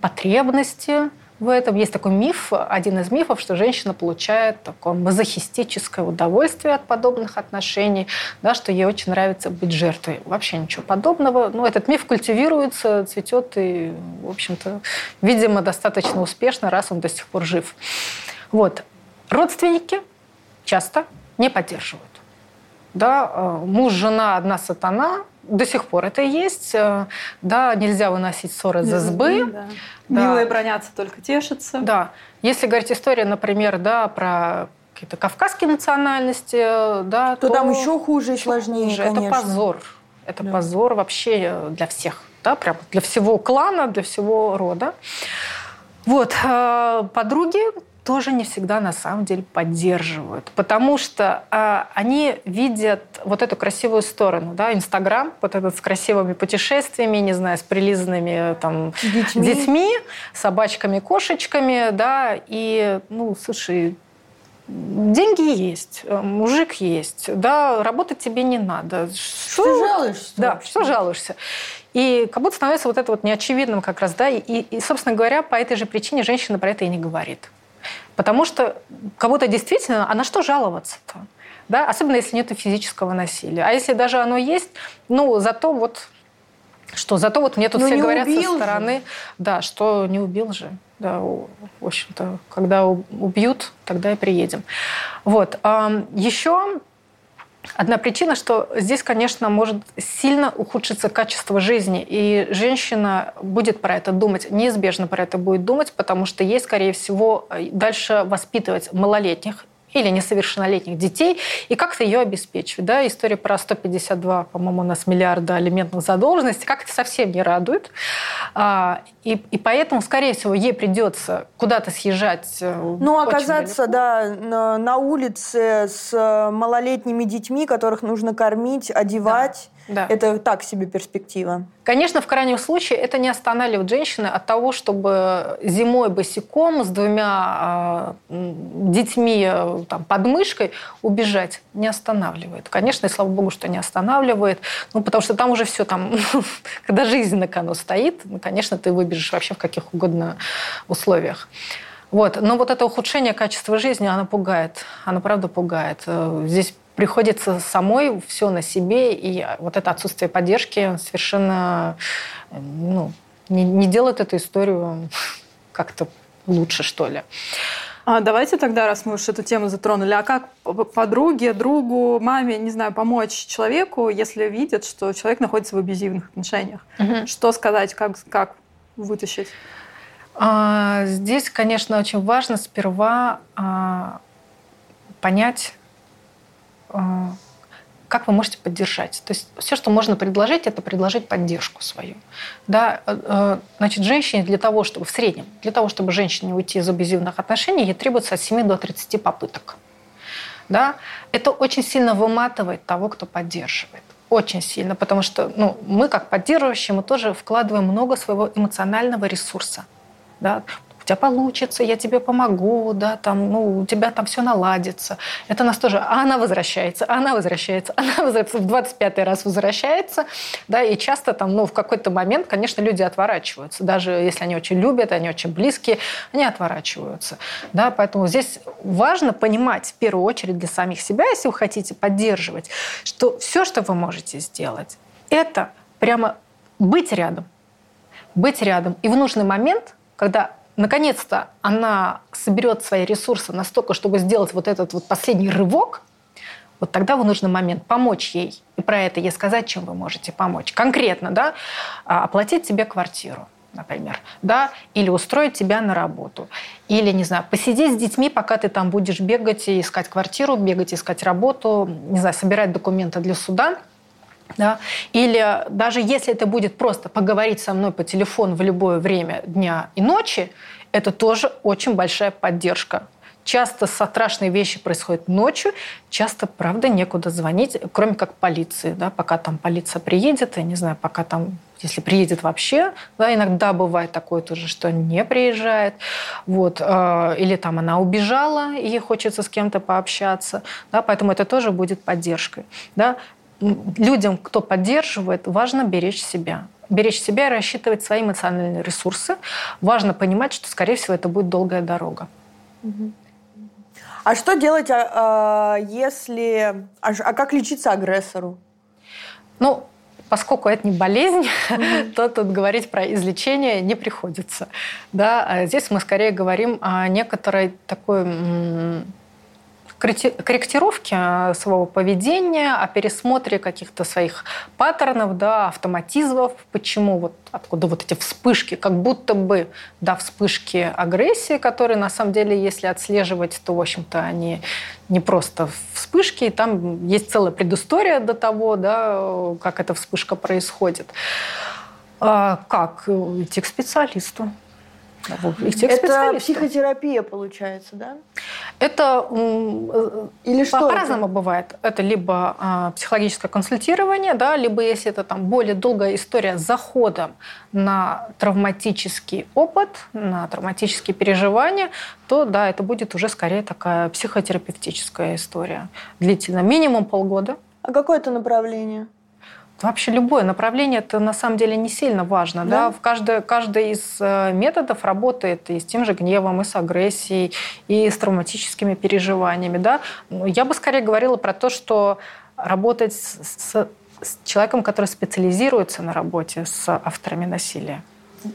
потребности в этом. Есть такой миф, один из мифов, что женщина получает такое мазохистическое удовольствие от подобных отношений, да, что ей очень нравится быть жертвой. Вообще ничего подобного. Ну, этот миф культивируется, цветет и, в общем-то, видимо, достаточно успешно, раз он до сих пор жив. Вот. Родственники часто не поддерживают. Да, э, муж, жена, одна сатана, до сих пор это есть. Э, да, нельзя выносить ссоры за сбы. Да. Да. Милые бронятся, только тешатся. Да. Если говорить история, например, да, про какие-то кавказские национальности, да, то, то там еще хуже и сложнее, хуже. Это позор. Это да. позор вообще для всех. Да, прям для всего клана, для всего рода. Вот. Э, подруги тоже не всегда на самом деле поддерживают, потому что э, они видят вот эту красивую сторону, да, Инстаграм, вот этот с красивыми путешествиями, не знаю, с прилизанными там детьми, детьми собачками, кошечками, да, и, ну, слушай, деньги есть, э, мужик есть, да, работать тебе не надо. Что, что жалуешься? Да, что жалуешься? И как будто становится вот это вот неочевидным как раз, да, и, и, собственно говоря, по этой же причине женщина про это и не говорит. Потому что кого-то действительно, а на что жаловаться-то? Да? Особенно если нет физического насилия. А если даже оно есть, ну, зато вот что зато вот мне тут ну, все говорят со стороны, же. да, что не убил же. Да, в общем-то, когда убьют, тогда и приедем. Вот. Еще Одна причина, что здесь, конечно, может сильно ухудшиться качество жизни, и женщина будет про это думать, неизбежно про это будет думать, потому что ей, скорее всего, дальше воспитывать малолетних или несовершеннолетних детей, и как-то ее обеспечивать. Да? История про 152, по-моему, у нас миллиарда алиментных задолженностей как-то совсем не радует. А, и, и поэтому, скорее всего, ей придется куда-то съезжать. Э, ну, оказаться, да, на, улице с э, малолетними детьми, которых нужно кормить, одевать. Да. Это так себе перспектива. Конечно, в крайнем случае это не останавливает женщины от того, чтобы зимой босиком с двумя э, детьми там, под мышкой убежать. Не останавливает. Конечно, и слава богу, что не останавливает. Ну, потому что там уже все там, <laughs> когда жизнь на кону стоит, ну, конечно, ты выбежишь вообще в каких угодно условиях. Вот. Но вот это ухудшение качества жизни, оно пугает. Оно правда пугает. Э, здесь приходится самой все на себе, и вот это отсутствие поддержки совершенно ну, не, не делает эту историю как-то лучше, что ли. А давайте тогда, раз мы уж эту тему затронули, а как подруге, другу, маме, не знаю, помочь человеку, если видят, что человек находится в абьюзивных отношениях? Угу. Что сказать, как, как вытащить? А, здесь, конечно, очень важно сперва а, понять, как вы можете поддержать. То есть все, что можно предложить, это предложить поддержку свою. Да, э, э, значит, женщине для того, чтобы в среднем, для того, чтобы женщине уйти из абьюзивных отношений, ей требуется от 7 до 30 попыток. Да? Это очень сильно выматывает того, кто поддерживает. Очень сильно, потому что ну, мы, как поддерживающие, мы тоже вкладываем много своего эмоционального ресурса. Да? У тебя получится, я тебе помогу, да, там, ну, у тебя там все наладится. Это нас тоже, а она возвращается, она возвращается, <laughs> она возвращается, в 25-й раз возвращается, да, и часто там, ну, в какой-то момент, конечно, люди отворачиваются, даже если они очень любят, они очень близкие, они отворачиваются, да, поэтому здесь важно понимать в первую очередь для самих себя, если вы хотите поддерживать, что все, что вы можете сделать, это прямо быть рядом, быть рядом. И в нужный момент, когда наконец-то она соберет свои ресурсы настолько, чтобы сделать вот этот вот последний рывок, вот тогда в нужный момент помочь ей. И про это ей сказать, чем вы можете помочь. Конкретно, да, а, оплатить тебе квартиру например, да, или устроить тебя на работу, или, не знаю, посидеть с детьми, пока ты там будешь бегать и искать квартиру, бегать и искать работу, не знаю, собирать документы для суда – Да? Или даже если это будет просто поговорить со мной по телефону в любое время дня и ночи, это тоже очень большая поддержка. Часто страшные вещи происходят ночью, часто, правда, некуда звонить, кроме как полиции. Да? Пока там полиция приедет, я не знаю, пока там, если приедет вообще, да, иногда бывает такое тоже, что не приезжает. Вот. Э, или там она убежала, и ей хочется с кем-то пообщаться. Да? Поэтому это тоже будет поддержкой. Да? Людям, кто поддерживает, важно беречь себя. Беречь себя и рассчитывать свои эмоциональные ресурсы. Важно понимать, что, скорее всего, это будет долгая дорога. А что делать, а, а, если... А, а как лечиться агрессору? Ну, поскольку это не болезнь, mm-hmm. <laughs> то тут говорить про излечение не приходится. Да? А здесь мы скорее говорим о некоторой такой корректировке э, своего поведения, о пересмотре каких-то своих паттернов, да, автоматизмов, почему вот откуда вот эти вспышки, как будто бы, да, вспышки агрессии, которые на самом деле, если отслеживать, то, в общем-то, они не просто вспышки, там есть целая предыстория до того, да, как эта вспышка происходит. А как идти к специалисту? Идти Это психотерапия, получается, да? Это э, Или что по-разному бывает. Это либо а, психологическое консультирование, да, либо если это там более долгая история с заходом на травматический опыт, на травматические переживания, то да, это будет уже скорее такая психотерапевтическая история. Длительно минимум полгода. А какое это направление? Вообще любое направление это на самом деле не сильно важно. Да? Да? В каждое, каждый из э, методов работает и с тем же гневом, и с агрессией, и с травматическими переживаниями. Да? Я бы скорее говорила про то, что работать с, с человеком, который специализируется на работе с авторами насилия.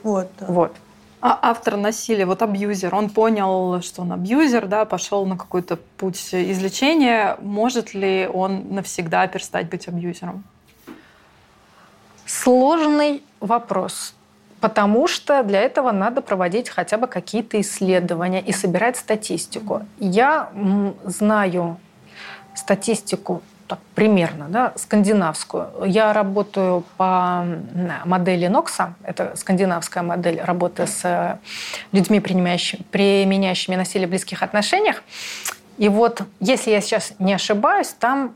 Вот. Да. вот. А автор насилия, вот абьюзер, он понял, что он абьюзер, да, пошел на какой-то путь излечения. Может ли он навсегда перестать быть абьюзером? Сложный вопрос. Потому что для этого надо проводить хотя бы какие-то исследования и собирать статистику. Я знаю статистику так, примерно, да, скандинавскую. Я работаю по модели Нокса, это скандинавская модель работы с э, людьми, применяющими, применяющими насилие в близких отношениях. И вот, если я сейчас не ошибаюсь, там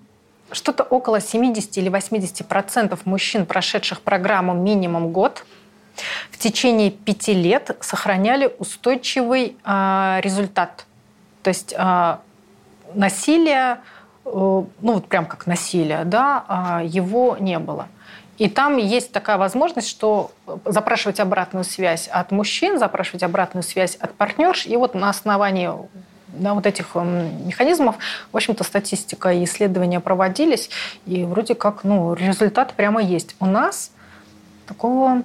что-то около 70 или 80 процентов мужчин, прошедших программу минимум год, в течение пяти лет сохраняли устойчивый э, результат. То есть э, насилие, э, ну вот прям как насилие, да, э, его не было. И там есть такая возможность, что запрашивать обратную связь от мужчин, запрашивать обратную связь от партнерш, и вот на основании да, вот этих эм, механизмов, в общем-то, статистика и исследования проводились, и вроде как, ну, результат прямо есть. У нас такого,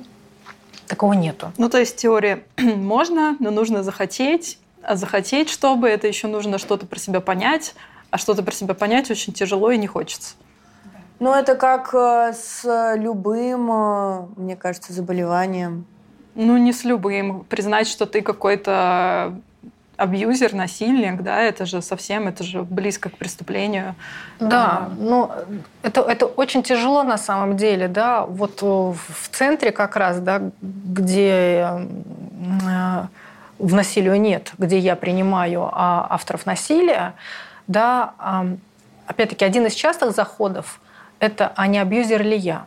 такого нету. Ну, то есть теория <clears throat> можно, но нужно захотеть, а захотеть, чтобы это еще нужно что-то про себя понять, а что-то про себя понять очень тяжело и не хочется. Ну, это как э, с любым, э, мне кажется, заболеванием. Ну, не с любым. Признать, что ты какой-то абьюзер, насильник, да, это же совсем, это же близко к преступлению. Да, ну, это, это очень тяжело на самом деле, да, вот в центре как раз, да, где э, в насилию нет, где я принимаю а, авторов насилия, да, опять-таки, один из частых заходов – это «а не абьюзер ли я?».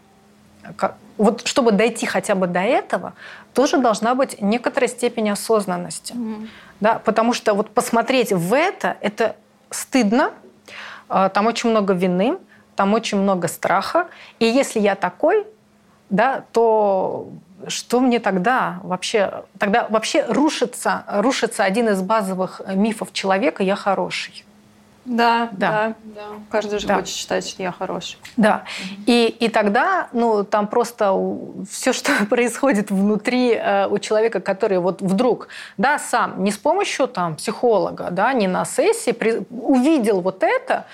Вот чтобы дойти хотя бы до этого, тоже должна быть некоторая степень осознанности. Mm-hmm да, потому что вот посмотреть в это, это стыдно, а, там очень много вины, там очень много страха, и если я такой, да, то что мне тогда вообще? Тогда вообще рушится, рушится один из базовых мифов человека «я хороший». Да, да, да. Каждый же да. хочет считать, что я хороший. Да. Угу. И, и тогда, ну, там просто все, что <laughs> происходит внутри э, у человека, который вот вдруг, да, сам, не с помощью там психолога, да, не на сессии, при, увидел вот это,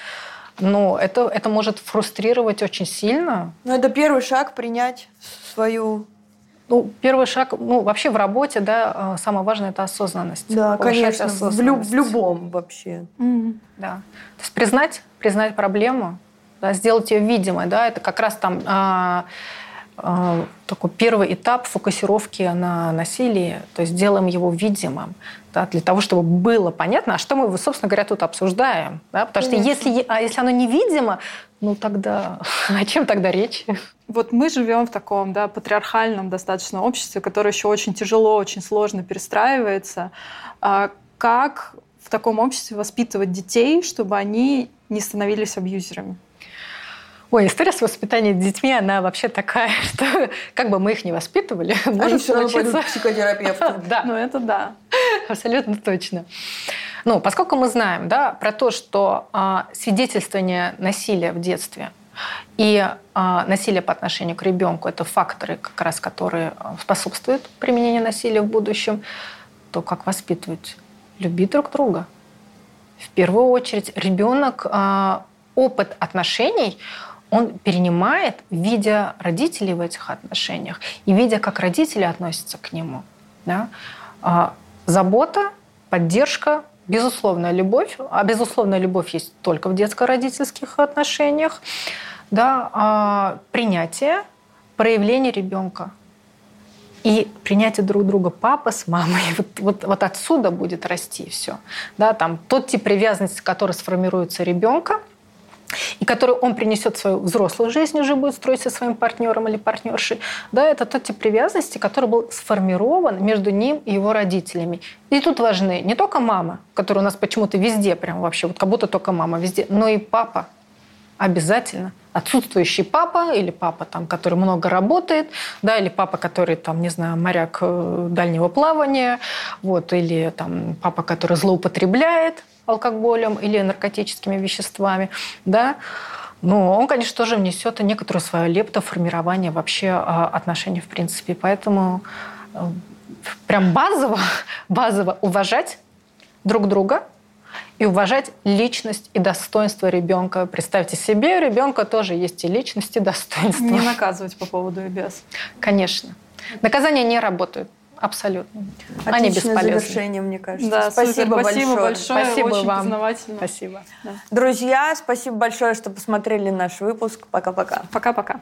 но это, это может фрустрировать очень сильно. Ну, это первый шаг принять свою ну, первый шаг, ну, вообще в работе, да, э, самое важное – это осознанность. Да, конечно, осознанность. В, люб, в любом вообще. Mm-hmm. Да. То есть признать, признать проблему, да, сделать ее видимой. Да, это как раз там а, а, такой первый этап фокусировки на насилии, то есть делаем его видимым, да, для того, чтобы было понятно, а что мы, собственно говоря, тут обсуждаем. Да? Потому Конечно. что если, а если оно невидимо, ну тогда <laughs> о чем тогда речь? Вот мы живем в таком да, патриархальном достаточно обществе, которое еще очень тяжело, очень сложно перестраивается. А как в таком обществе воспитывать детей, чтобы они не становились абьюзерами? Ой, история с воспитанием детьми, она вообще такая, <laughs> что как бы мы их не воспитывали, может случиться... психотерапевту. <laughs> Да. Ну, это да. Абсолютно точно. Ну, поскольку мы знаем да, про то, что а, свидетельствование насилия в детстве и а, насилие по отношению к ребенку – это факторы, как раз, которые а, способствуют применению насилия в будущем, то как воспитывать? Любить друг друга. В первую очередь ребенок а, опыт отношений он перенимает, видя родителей в этих отношениях и видя, как родители относятся к нему. Да? А, забота, поддержка, безусловная любовь. А безусловная любовь есть только в детско-родительских отношениях. Да? А, принятие, проявление ребенка. И принятие друг друга папа с мамой, <laughs> вот, вот, вот отсюда будет расти все. Да, там тот тип привязанности, который сформируется ребенка – и который он принесет в свою взрослую жизнь, уже будет строить со своим партнером или партнершей, да, это тот тип привязанности, который был сформирован между ним и его родителями. И тут важны не только мама, которая у нас почему-то везде, прям вообще, вот как будто только мама везде, но и папа обязательно. Отсутствующий папа или папа, там, который много работает, да, или папа, который, там, не знаю, моряк э, дальнего плавания, вот, или там, папа, который злоупотребляет, алкоголем или наркотическими веществами, да, но он, конечно, тоже внесет некоторую свою лепту в формирование вообще а, отношений в принципе. Поэтому э, прям базово, <laughs> базово уважать друг друга и уважать личность и достоинство ребенка. Представьте себе, у ребенка тоже есть и личность, и достоинство. Не наказывать по поводу и без. Конечно. Наказания не работают. Абсолютно. Отличное Они бесполезны. завершение, мне кажется. Да, спасибо, супер, спасибо большое. большое. Спасибо Очень вам. познавательно. Спасибо. Да. Друзья, спасибо большое, что посмотрели наш выпуск. Пока-пока. Пока-пока.